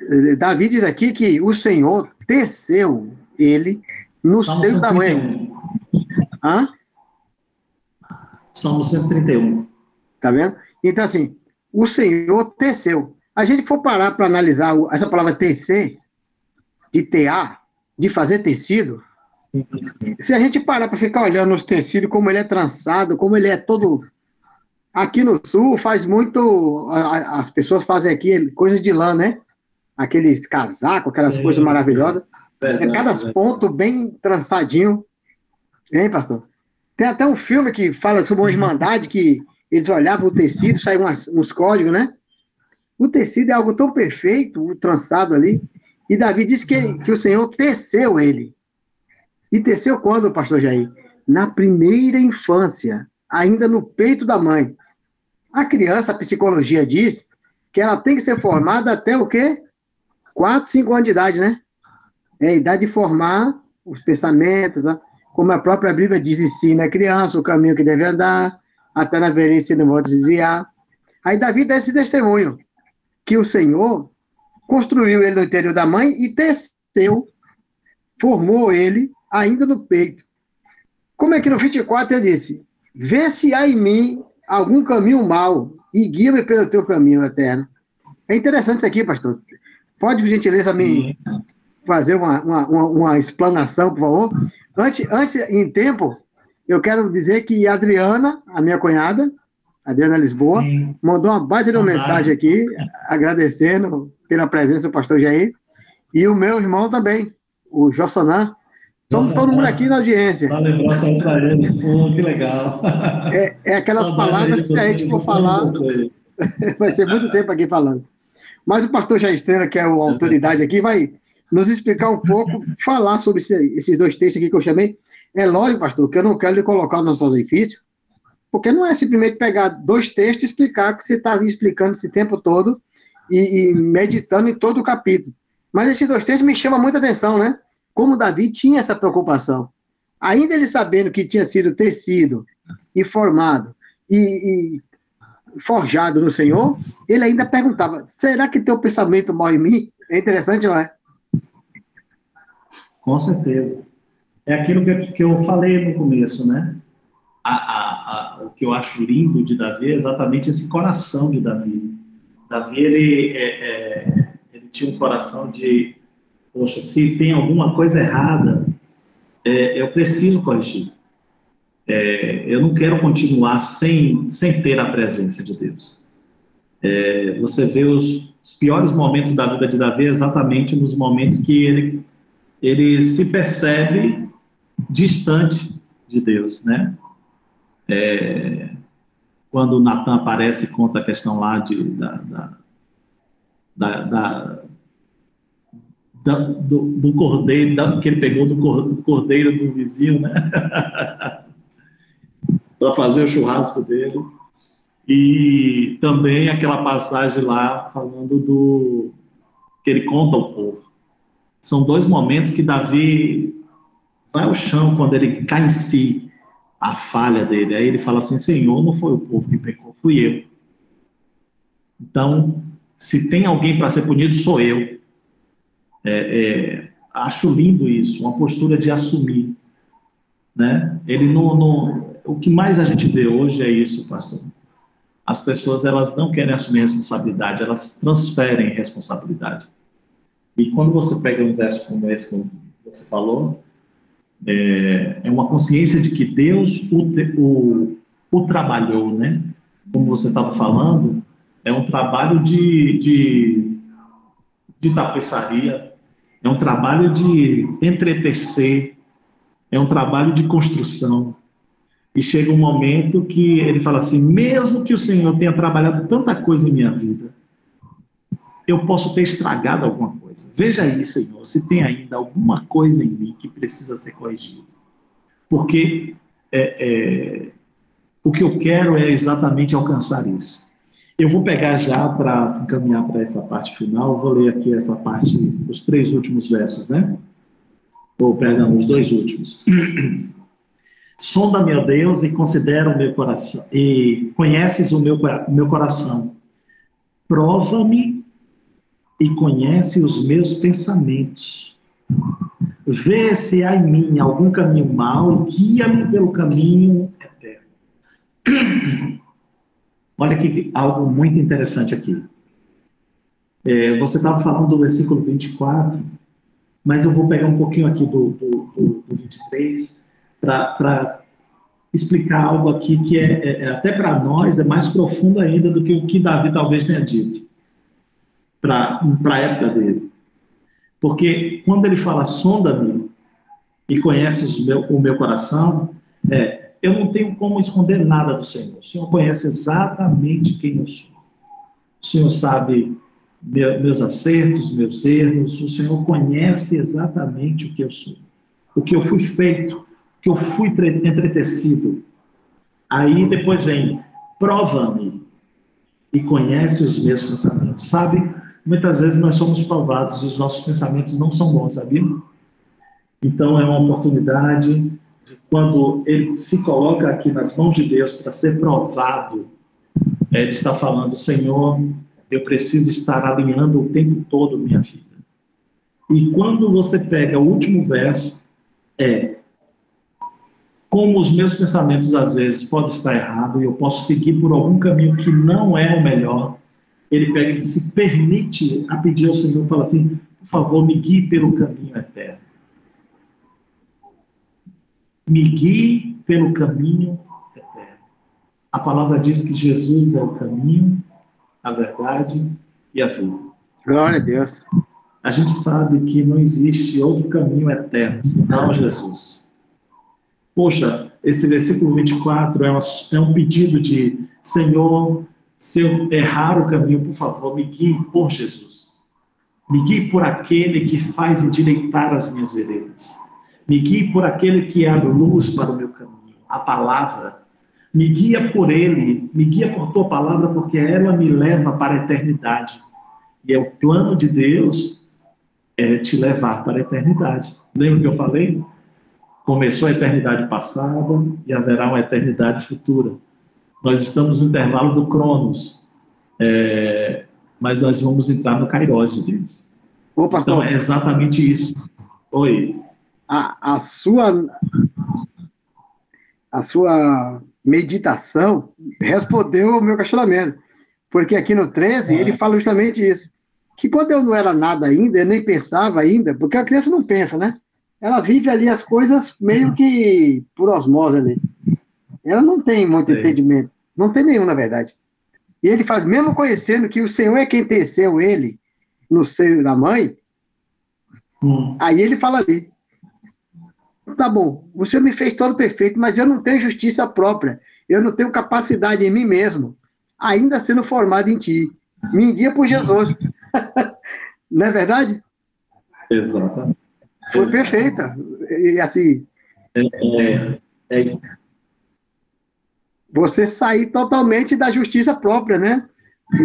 eh, Davi diz aqui que o Senhor teceu ele no Salmo seio da mãe. 131. Hã? Salmo 131. Tá vendo? Então, assim, o Senhor teceu. A gente for parar para analisar essa palavra tecer, de tear, de fazer tecido, se a gente parar para ficar olhando os tecidos, como ele é trançado, como ele é todo. Aqui no sul faz muito. As pessoas fazem aqui coisas de lã, né? Aqueles casacos, aquelas Sim, coisas maravilhosas. É cada verdade. ponto bem trançadinho. Hein, pastor? Tem até um filme que fala sobre uma [LAUGHS] irmandade que eles olhavam o tecido, saíam umas- uns códigos, né? O tecido é algo tão perfeito, o trançado ali. E Davi disse que, que o Senhor teceu ele. E teceu quando, pastor Jair? Na primeira infância, ainda no peito da mãe. A criança, a psicologia diz que ela tem que ser formada até o quê? 4, 5 anos de idade, né? É a idade de formar os pensamentos, né? como a própria Bíblia diz, ensina a criança o caminho que deve andar, até na velhice não pode desviar. Aí Davi dá esse testemunho, que o Senhor construiu ele no interior da mãe e teceu, formou ele ainda no peito. Como é que no 24 ele disse, vê se há em mim algum caminho mau e guia-me pelo teu caminho eterno. É interessante isso aqui, pastor. Pode, por gentileza, me fazer uma, uma, uma, uma explanação, por favor? Antes, antes, em tempo, eu quero dizer que a Adriana, a minha cunhada, Adriana Lisboa, Sim. mandou uma baita de uma mensagem aqui, agradecendo pela presença do pastor Jair, e o meu irmão também, o Jossanã. Estamos Jossanã. todo mundo aqui na audiência. Pra ele. Pô, que legal. É, é aquelas Saudade palavras que se a gente for falar, [LAUGHS] vai ser muito tempo aqui falando. Mas o pastor Jair Estrela, que é a autoridade aqui, vai nos explicar um pouco, falar sobre esse- esses dois textos aqui que eu chamei. É lógico, pastor, que eu não quero lhe colocar no edifício, porque não é simplesmente pegar dois textos e explicar que você está explicando esse tempo todo e, e meditando em todo o capítulo. Mas esses dois textos me chamam muita atenção, né? Como Davi tinha essa preocupação. Ainda ele sabendo que tinha sido tecido e formado e, e forjado no Senhor, ele ainda perguntava: será que tem um pensamento mal em mim? É interessante, não é? Com certeza. É aquilo que, eu falei no começo, né? A, a, a, o que eu acho lindo de Davi é exatamente esse coração de Davi. Davi, ele, é, é, ele tinha um coração de, poxa, se tem alguma coisa errada, é, eu preciso corrigir. É, eu não quero continuar sem, sem ter a presença de Deus. É, você vê os, os piores momentos da vida de Davi exatamente nos momentos que ele ele se percebe distante de Deus, né? É, quando Natan aparece e conta a questão lá de, da, da, da, da- do, do cordeiro, da- que ele pegou do cordeiro do vizinho, né? [LAUGHS] Para fazer o churrasco dele. E também aquela passagem lá falando do que ele conta ao povo. São dois momentos que Davi vai ao chão quando ele cai em si a falha dele. Aí ele fala assim: Senhor, não foi o povo que pecou, fui eu. Então, se tem alguém para ser punido, sou eu. É, é, acho lindo isso, uma postura de assumir. Né? Ele não, não, o que mais a gente vê hoje é isso, pastor. As pessoas elas não querem assumir responsabilidade, elas transferem responsabilidade. E quando você pega um verso como esse que você falou, é, é uma consciência de que Deus o, o, o trabalhou, né? Como você estava falando, é um trabalho de, de, de tapeçaria, é um trabalho de entretecer, é um trabalho de construção. E chega um momento que ele fala assim: mesmo que o Senhor tenha trabalhado tanta coisa em minha vida, eu posso ter estragado alguma coisa. Veja aí, Senhor, se tem ainda alguma coisa em mim que precisa ser corrigido. Porque é, é, o que eu quero é exatamente alcançar isso. Eu vou pegar já para se encaminhar para essa parte final, vou ler aqui essa parte, os três últimos versos, né? Ou, perdão, os dois últimos. [CLEARS THROAT] Sonda-me, ó Deus, e considera o meu coração, e conheces o meu, meu coração. Prova-me e conhece os meus pensamentos. Vê se há em mim algum caminho mau e guia-me pelo caminho eterno. [CLEARS THROAT] Olha que algo muito interessante aqui. É, você estava falando do versículo 24, mas eu vou pegar um pouquinho aqui do, do, do, do 23 para explicar algo aqui que é, é, é até para nós é mais profundo ainda do que o que Davi talvez tenha dito para a época dele. Porque quando ele fala sonda-me e conheces o meu, o meu coração, é, eu não tenho como esconder nada do Senhor. O Senhor conhece exatamente quem eu sou. O Senhor sabe meus acertos, meus erros. O Senhor conhece exatamente o que eu sou, o que eu fui feito, o que eu fui entretecido. Aí depois vem, prova-me e conhece os meus pensamentos. Sabe, muitas vezes nós somos provados os nossos pensamentos não são bons, sabia? Então é uma oportunidade quando ele se coloca aqui nas mãos de Deus para ser provado, é, ele está falando, Senhor, eu preciso estar alinhando o tempo todo minha vida. E quando você pega o último verso, é como os meus pensamentos às vezes podem estar errados e eu posso seguir por algum caminho que não é o melhor, ele pega e se permite a pedir ao Senhor, fala assim, por favor, me guie pelo caminho eterno me guie pelo caminho eterno. A palavra diz que Jesus é o caminho, a verdade e a vida. Glória a Deus. A gente sabe que não existe outro caminho eterno senão Jesus. Poxa, esse versículo 24 é, uma, é um pedido de Senhor, se eu errar o caminho, por favor, me guie por Jesus. Me guie por aquele que faz endireitar as minhas veredas. Me guie por aquele que abre luz para o meu caminho, a palavra. Me guia por ele, me guia por tua palavra, porque ela me leva para a eternidade. E é o plano de Deus é te levar para a eternidade. Lembra que eu falei? Começou a eternidade passada e haverá uma eternidade futura. Nós estamos no intervalo do Cronos, é, mas nós vamos entrar no Kairos de Deus. Ô, pastor. Então é exatamente isso. Oi a, a sua a sua meditação respondeu o meu questionamento. Porque aqui no 13, ele fala justamente isso. Que quando eu não era nada ainda, eu nem pensava ainda, porque a criança não pensa, né? Ela vive ali as coisas meio que por osmose ali. Ela não tem muito Sim. entendimento. Não tem nenhum, na verdade. E ele faz, mesmo conhecendo que o Senhor é quem teceu ele no seio da mãe, hum. aí ele fala ali, tá bom, você me fez todo perfeito, mas eu não tenho justiça própria, eu não tenho capacidade em mim mesmo, ainda sendo formado em ti. Me guia por Jesus. [LAUGHS] não é verdade? Exatamente. Foi perfeita. E assim. É, é, é, você sair totalmente da justiça própria, né?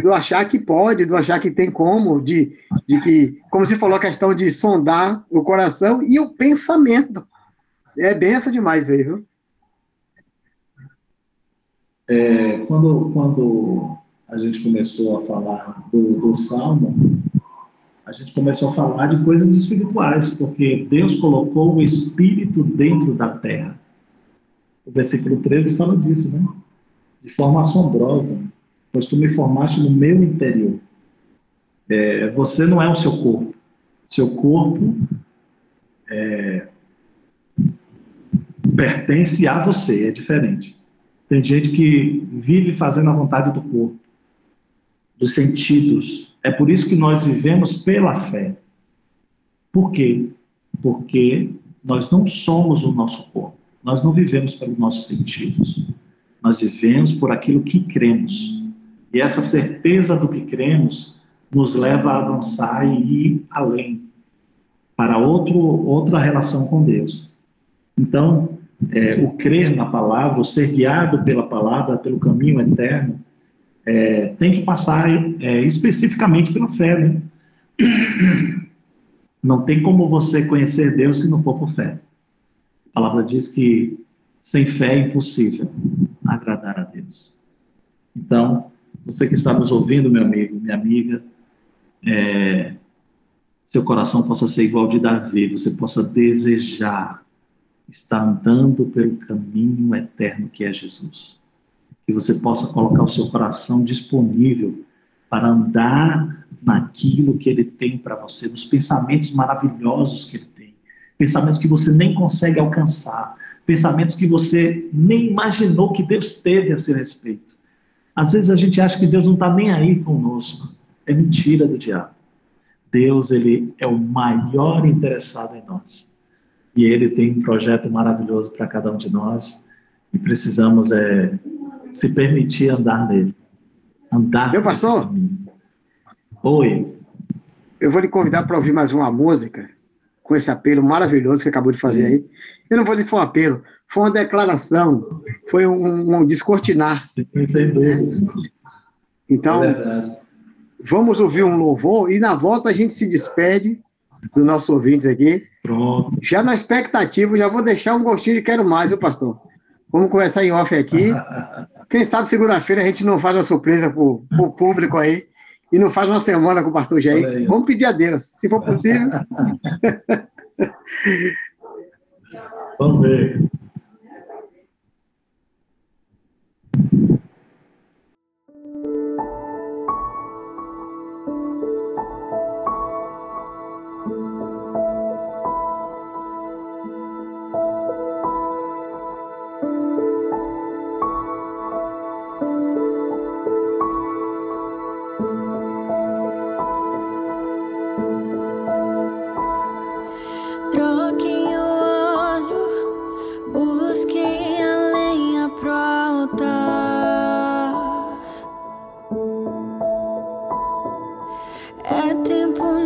Do achar que pode, do achar que tem como, de, de que, como você falou, a questão de sondar o coração e o pensamento. É benção demais aí, viu? É, quando, quando a gente começou a falar do, do Salmo, a gente começou a falar de coisas espirituais, porque Deus colocou o Espírito dentro da terra. O versículo 13 fala disso, né? De forma assombrosa, pois tu me formaste no meu interior. É, você não é o seu corpo. Seu corpo é, pertence a você, é diferente. Tem gente que vive fazendo a vontade do corpo, dos sentidos. É por isso que nós vivemos pela fé. Por quê? Porque nós não somos o nosso corpo. Nós não vivemos pelos nossos sentidos. Nós vivemos por aquilo que cremos. E essa certeza do que cremos nos leva a avançar e ir além para outro, outra relação com Deus. Então, é, o crer na palavra, o ser guiado pela palavra, pelo caminho eterno, é, tem que passar é, especificamente pela fé. Né? Não tem como você conhecer Deus se não for por fé. A palavra diz que sem fé é impossível agradar a Deus. Então, você que está nos ouvindo, meu amigo, minha amiga, é, seu coração possa ser igual de Davi, você possa desejar estar andando pelo caminho eterno que é Jesus. Que você possa colocar o seu coração disponível para andar naquilo que ele tem para você, nos pensamentos maravilhosos que ele pensamentos que você nem consegue alcançar, pensamentos que você nem imaginou que Deus teve a seu respeito. Às vezes a gente acha que Deus não está nem aí conosco. É mentira do diabo. Deus ele é o maior interessado em nós e ele tem um projeto maravilhoso para cada um de nós e precisamos é, se permitir andar nele. Andar Meu pastor? Oi. Eu vou lhe convidar para ouvir mais uma música com esse apelo maravilhoso que você acabou de fazer Sim. aí. Eu não vou dizer que foi um apelo, foi uma declaração, foi um, um descortinar. Sim, sem dúvida. Então, é vamos ouvir um louvor e na volta a gente se despede dos nossos ouvintes aqui. Pronto. Já na expectativa, já vou deixar um gostinho de quero mais, viu, pastor? Vamos conversar em off aqui. [LAUGHS] Quem sabe segunda-feira a gente não faz uma surpresa para o público aí e não faz uma semana com o pastor Jair. Vamos pedir a Deus, se for possível. Vamos ver. Pode me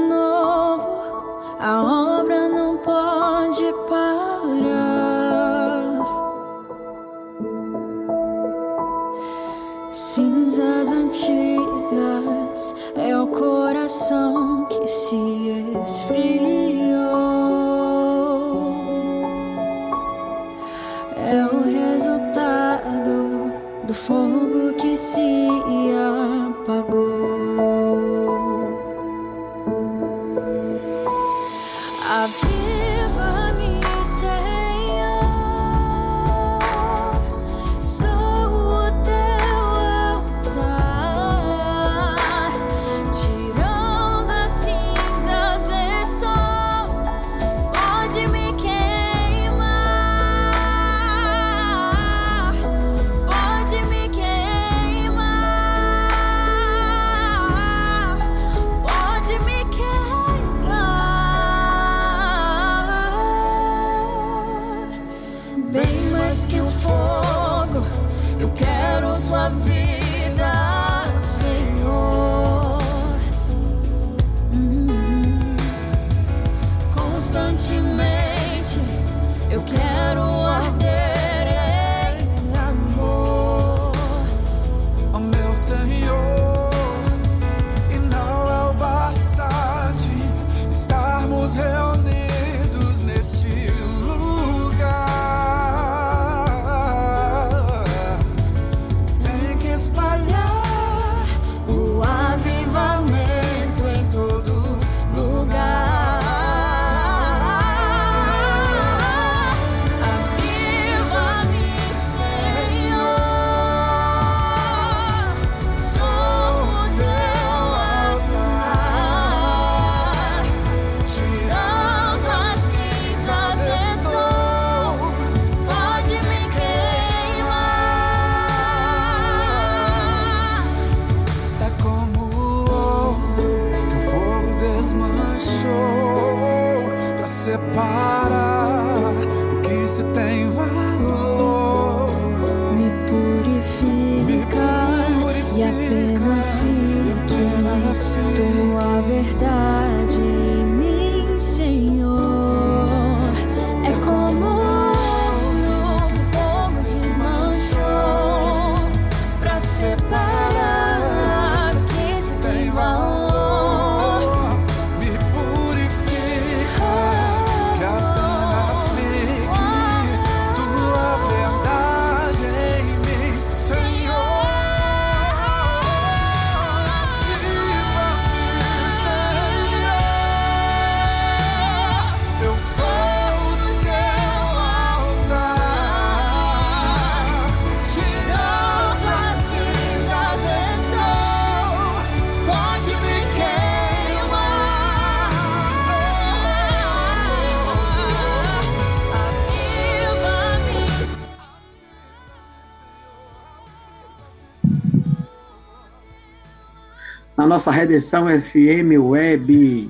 nossa redenção FM Web,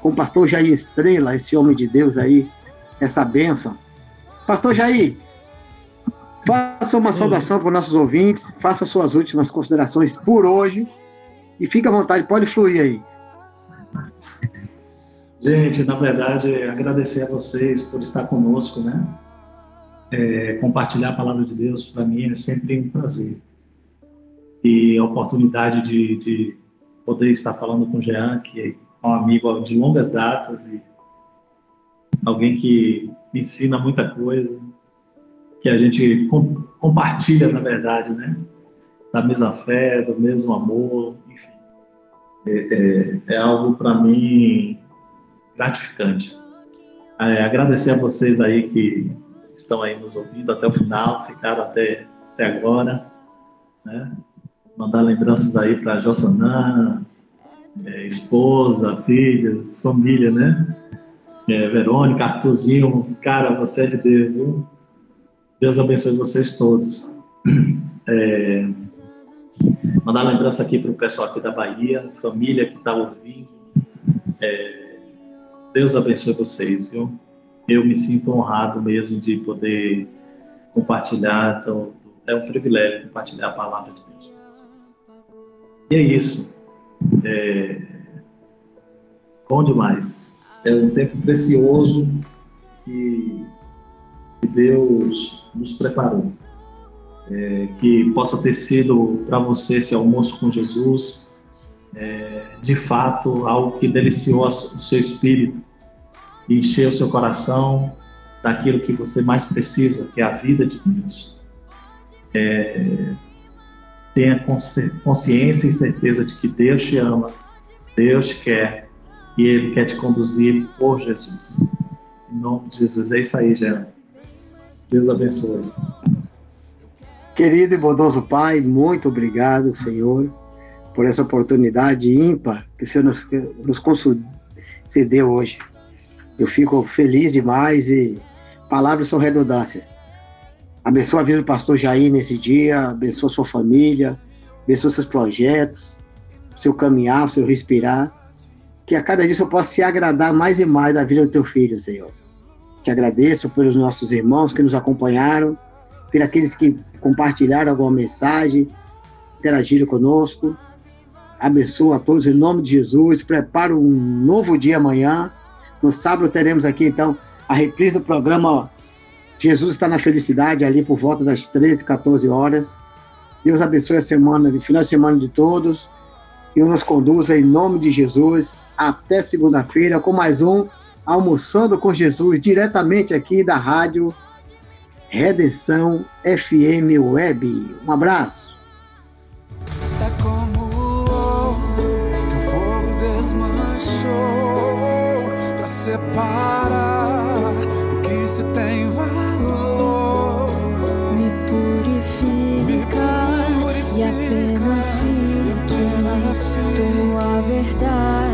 com o pastor Jair Estrela, esse homem de Deus aí, essa bênção. Pastor Jair, faça uma saudação para os nossos ouvintes, faça suas últimas considerações por hoje e fique à vontade, pode fluir aí. Gente, na verdade, agradecer a vocês por estar conosco, né? É, compartilhar a palavra de Deus, para mim, é sempre um prazer. E a oportunidade de, de poder estar falando com o Jean, que é um amigo de longas datas e alguém que me ensina muita coisa, que a gente com- compartilha, na verdade, né? Da mesma fé, do mesmo amor, enfim. É, é- é algo para mim gratificante. É, agradecer a vocês aí que estão aí nos ouvindo até o final, ficaram até, até agora, né? Mandar lembranças aí para Jossanã, é, esposa, filhos, família, né? É, Verônica, Arthurzinho, cara, você é de Deus, viu? Deus abençoe vocês todos. É, mandar lembrança aqui para o pessoal aqui da Bahia, família que está ouvindo. É, Deus abençoe vocês, viu? Eu me sinto honrado mesmo de poder compartilhar, então, é um privilégio compartilhar a palavra de Deus. E é isso. É... Bom demais. É um tempo precioso que Deus nos preparou. É, que possa ter sido para você esse almoço com Jesus, é, de fato, algo que deliciou o seu espírito e encheu o seu coração daquilo que você mais precisa, que é a vida de Deus. É, tenha consci- consciência e certeza de que Deus te ama, Deus te quer e Ele quer te conduzir por Jesus. Em nome de Jesus, é isso aí, Jean. Deus abençoe. Querido e bondoso Pai, muito obrigado, Senhor, por essa oportunidade ímpar que o Senhor nos, nos concedeu hoje. Eu fico feliz demais e palavras são redundâncias. Abençoa a vida do pastor Jair nesse dia, abençoa sua família, abençoa seus projetos, seu caminhar, seu respirar. Que a cada dia eu possa se agradar mais e mais da vida do teu filho, Senhor. Te agradeço pelos nossos irmãos que nos acompanharam, por aqueles que compartilharam alguma mensagem, interagiram conosco. Abençoa a todos em nome de Jesus. Prepara um novo dia amanhã. No sábado teremos aqui, então, a reprise do programa Jesus está na felicidade, ali por volta das 13, 14 horas. Deus abençoe a semana, o final de semana de todos. E nos conduza em nome de Jesus até segunda-feira com mais um Almoçando com Jesus, diretamente aqui da rádio Redenção FM Web. Um abraço. Pra separar tua verdade.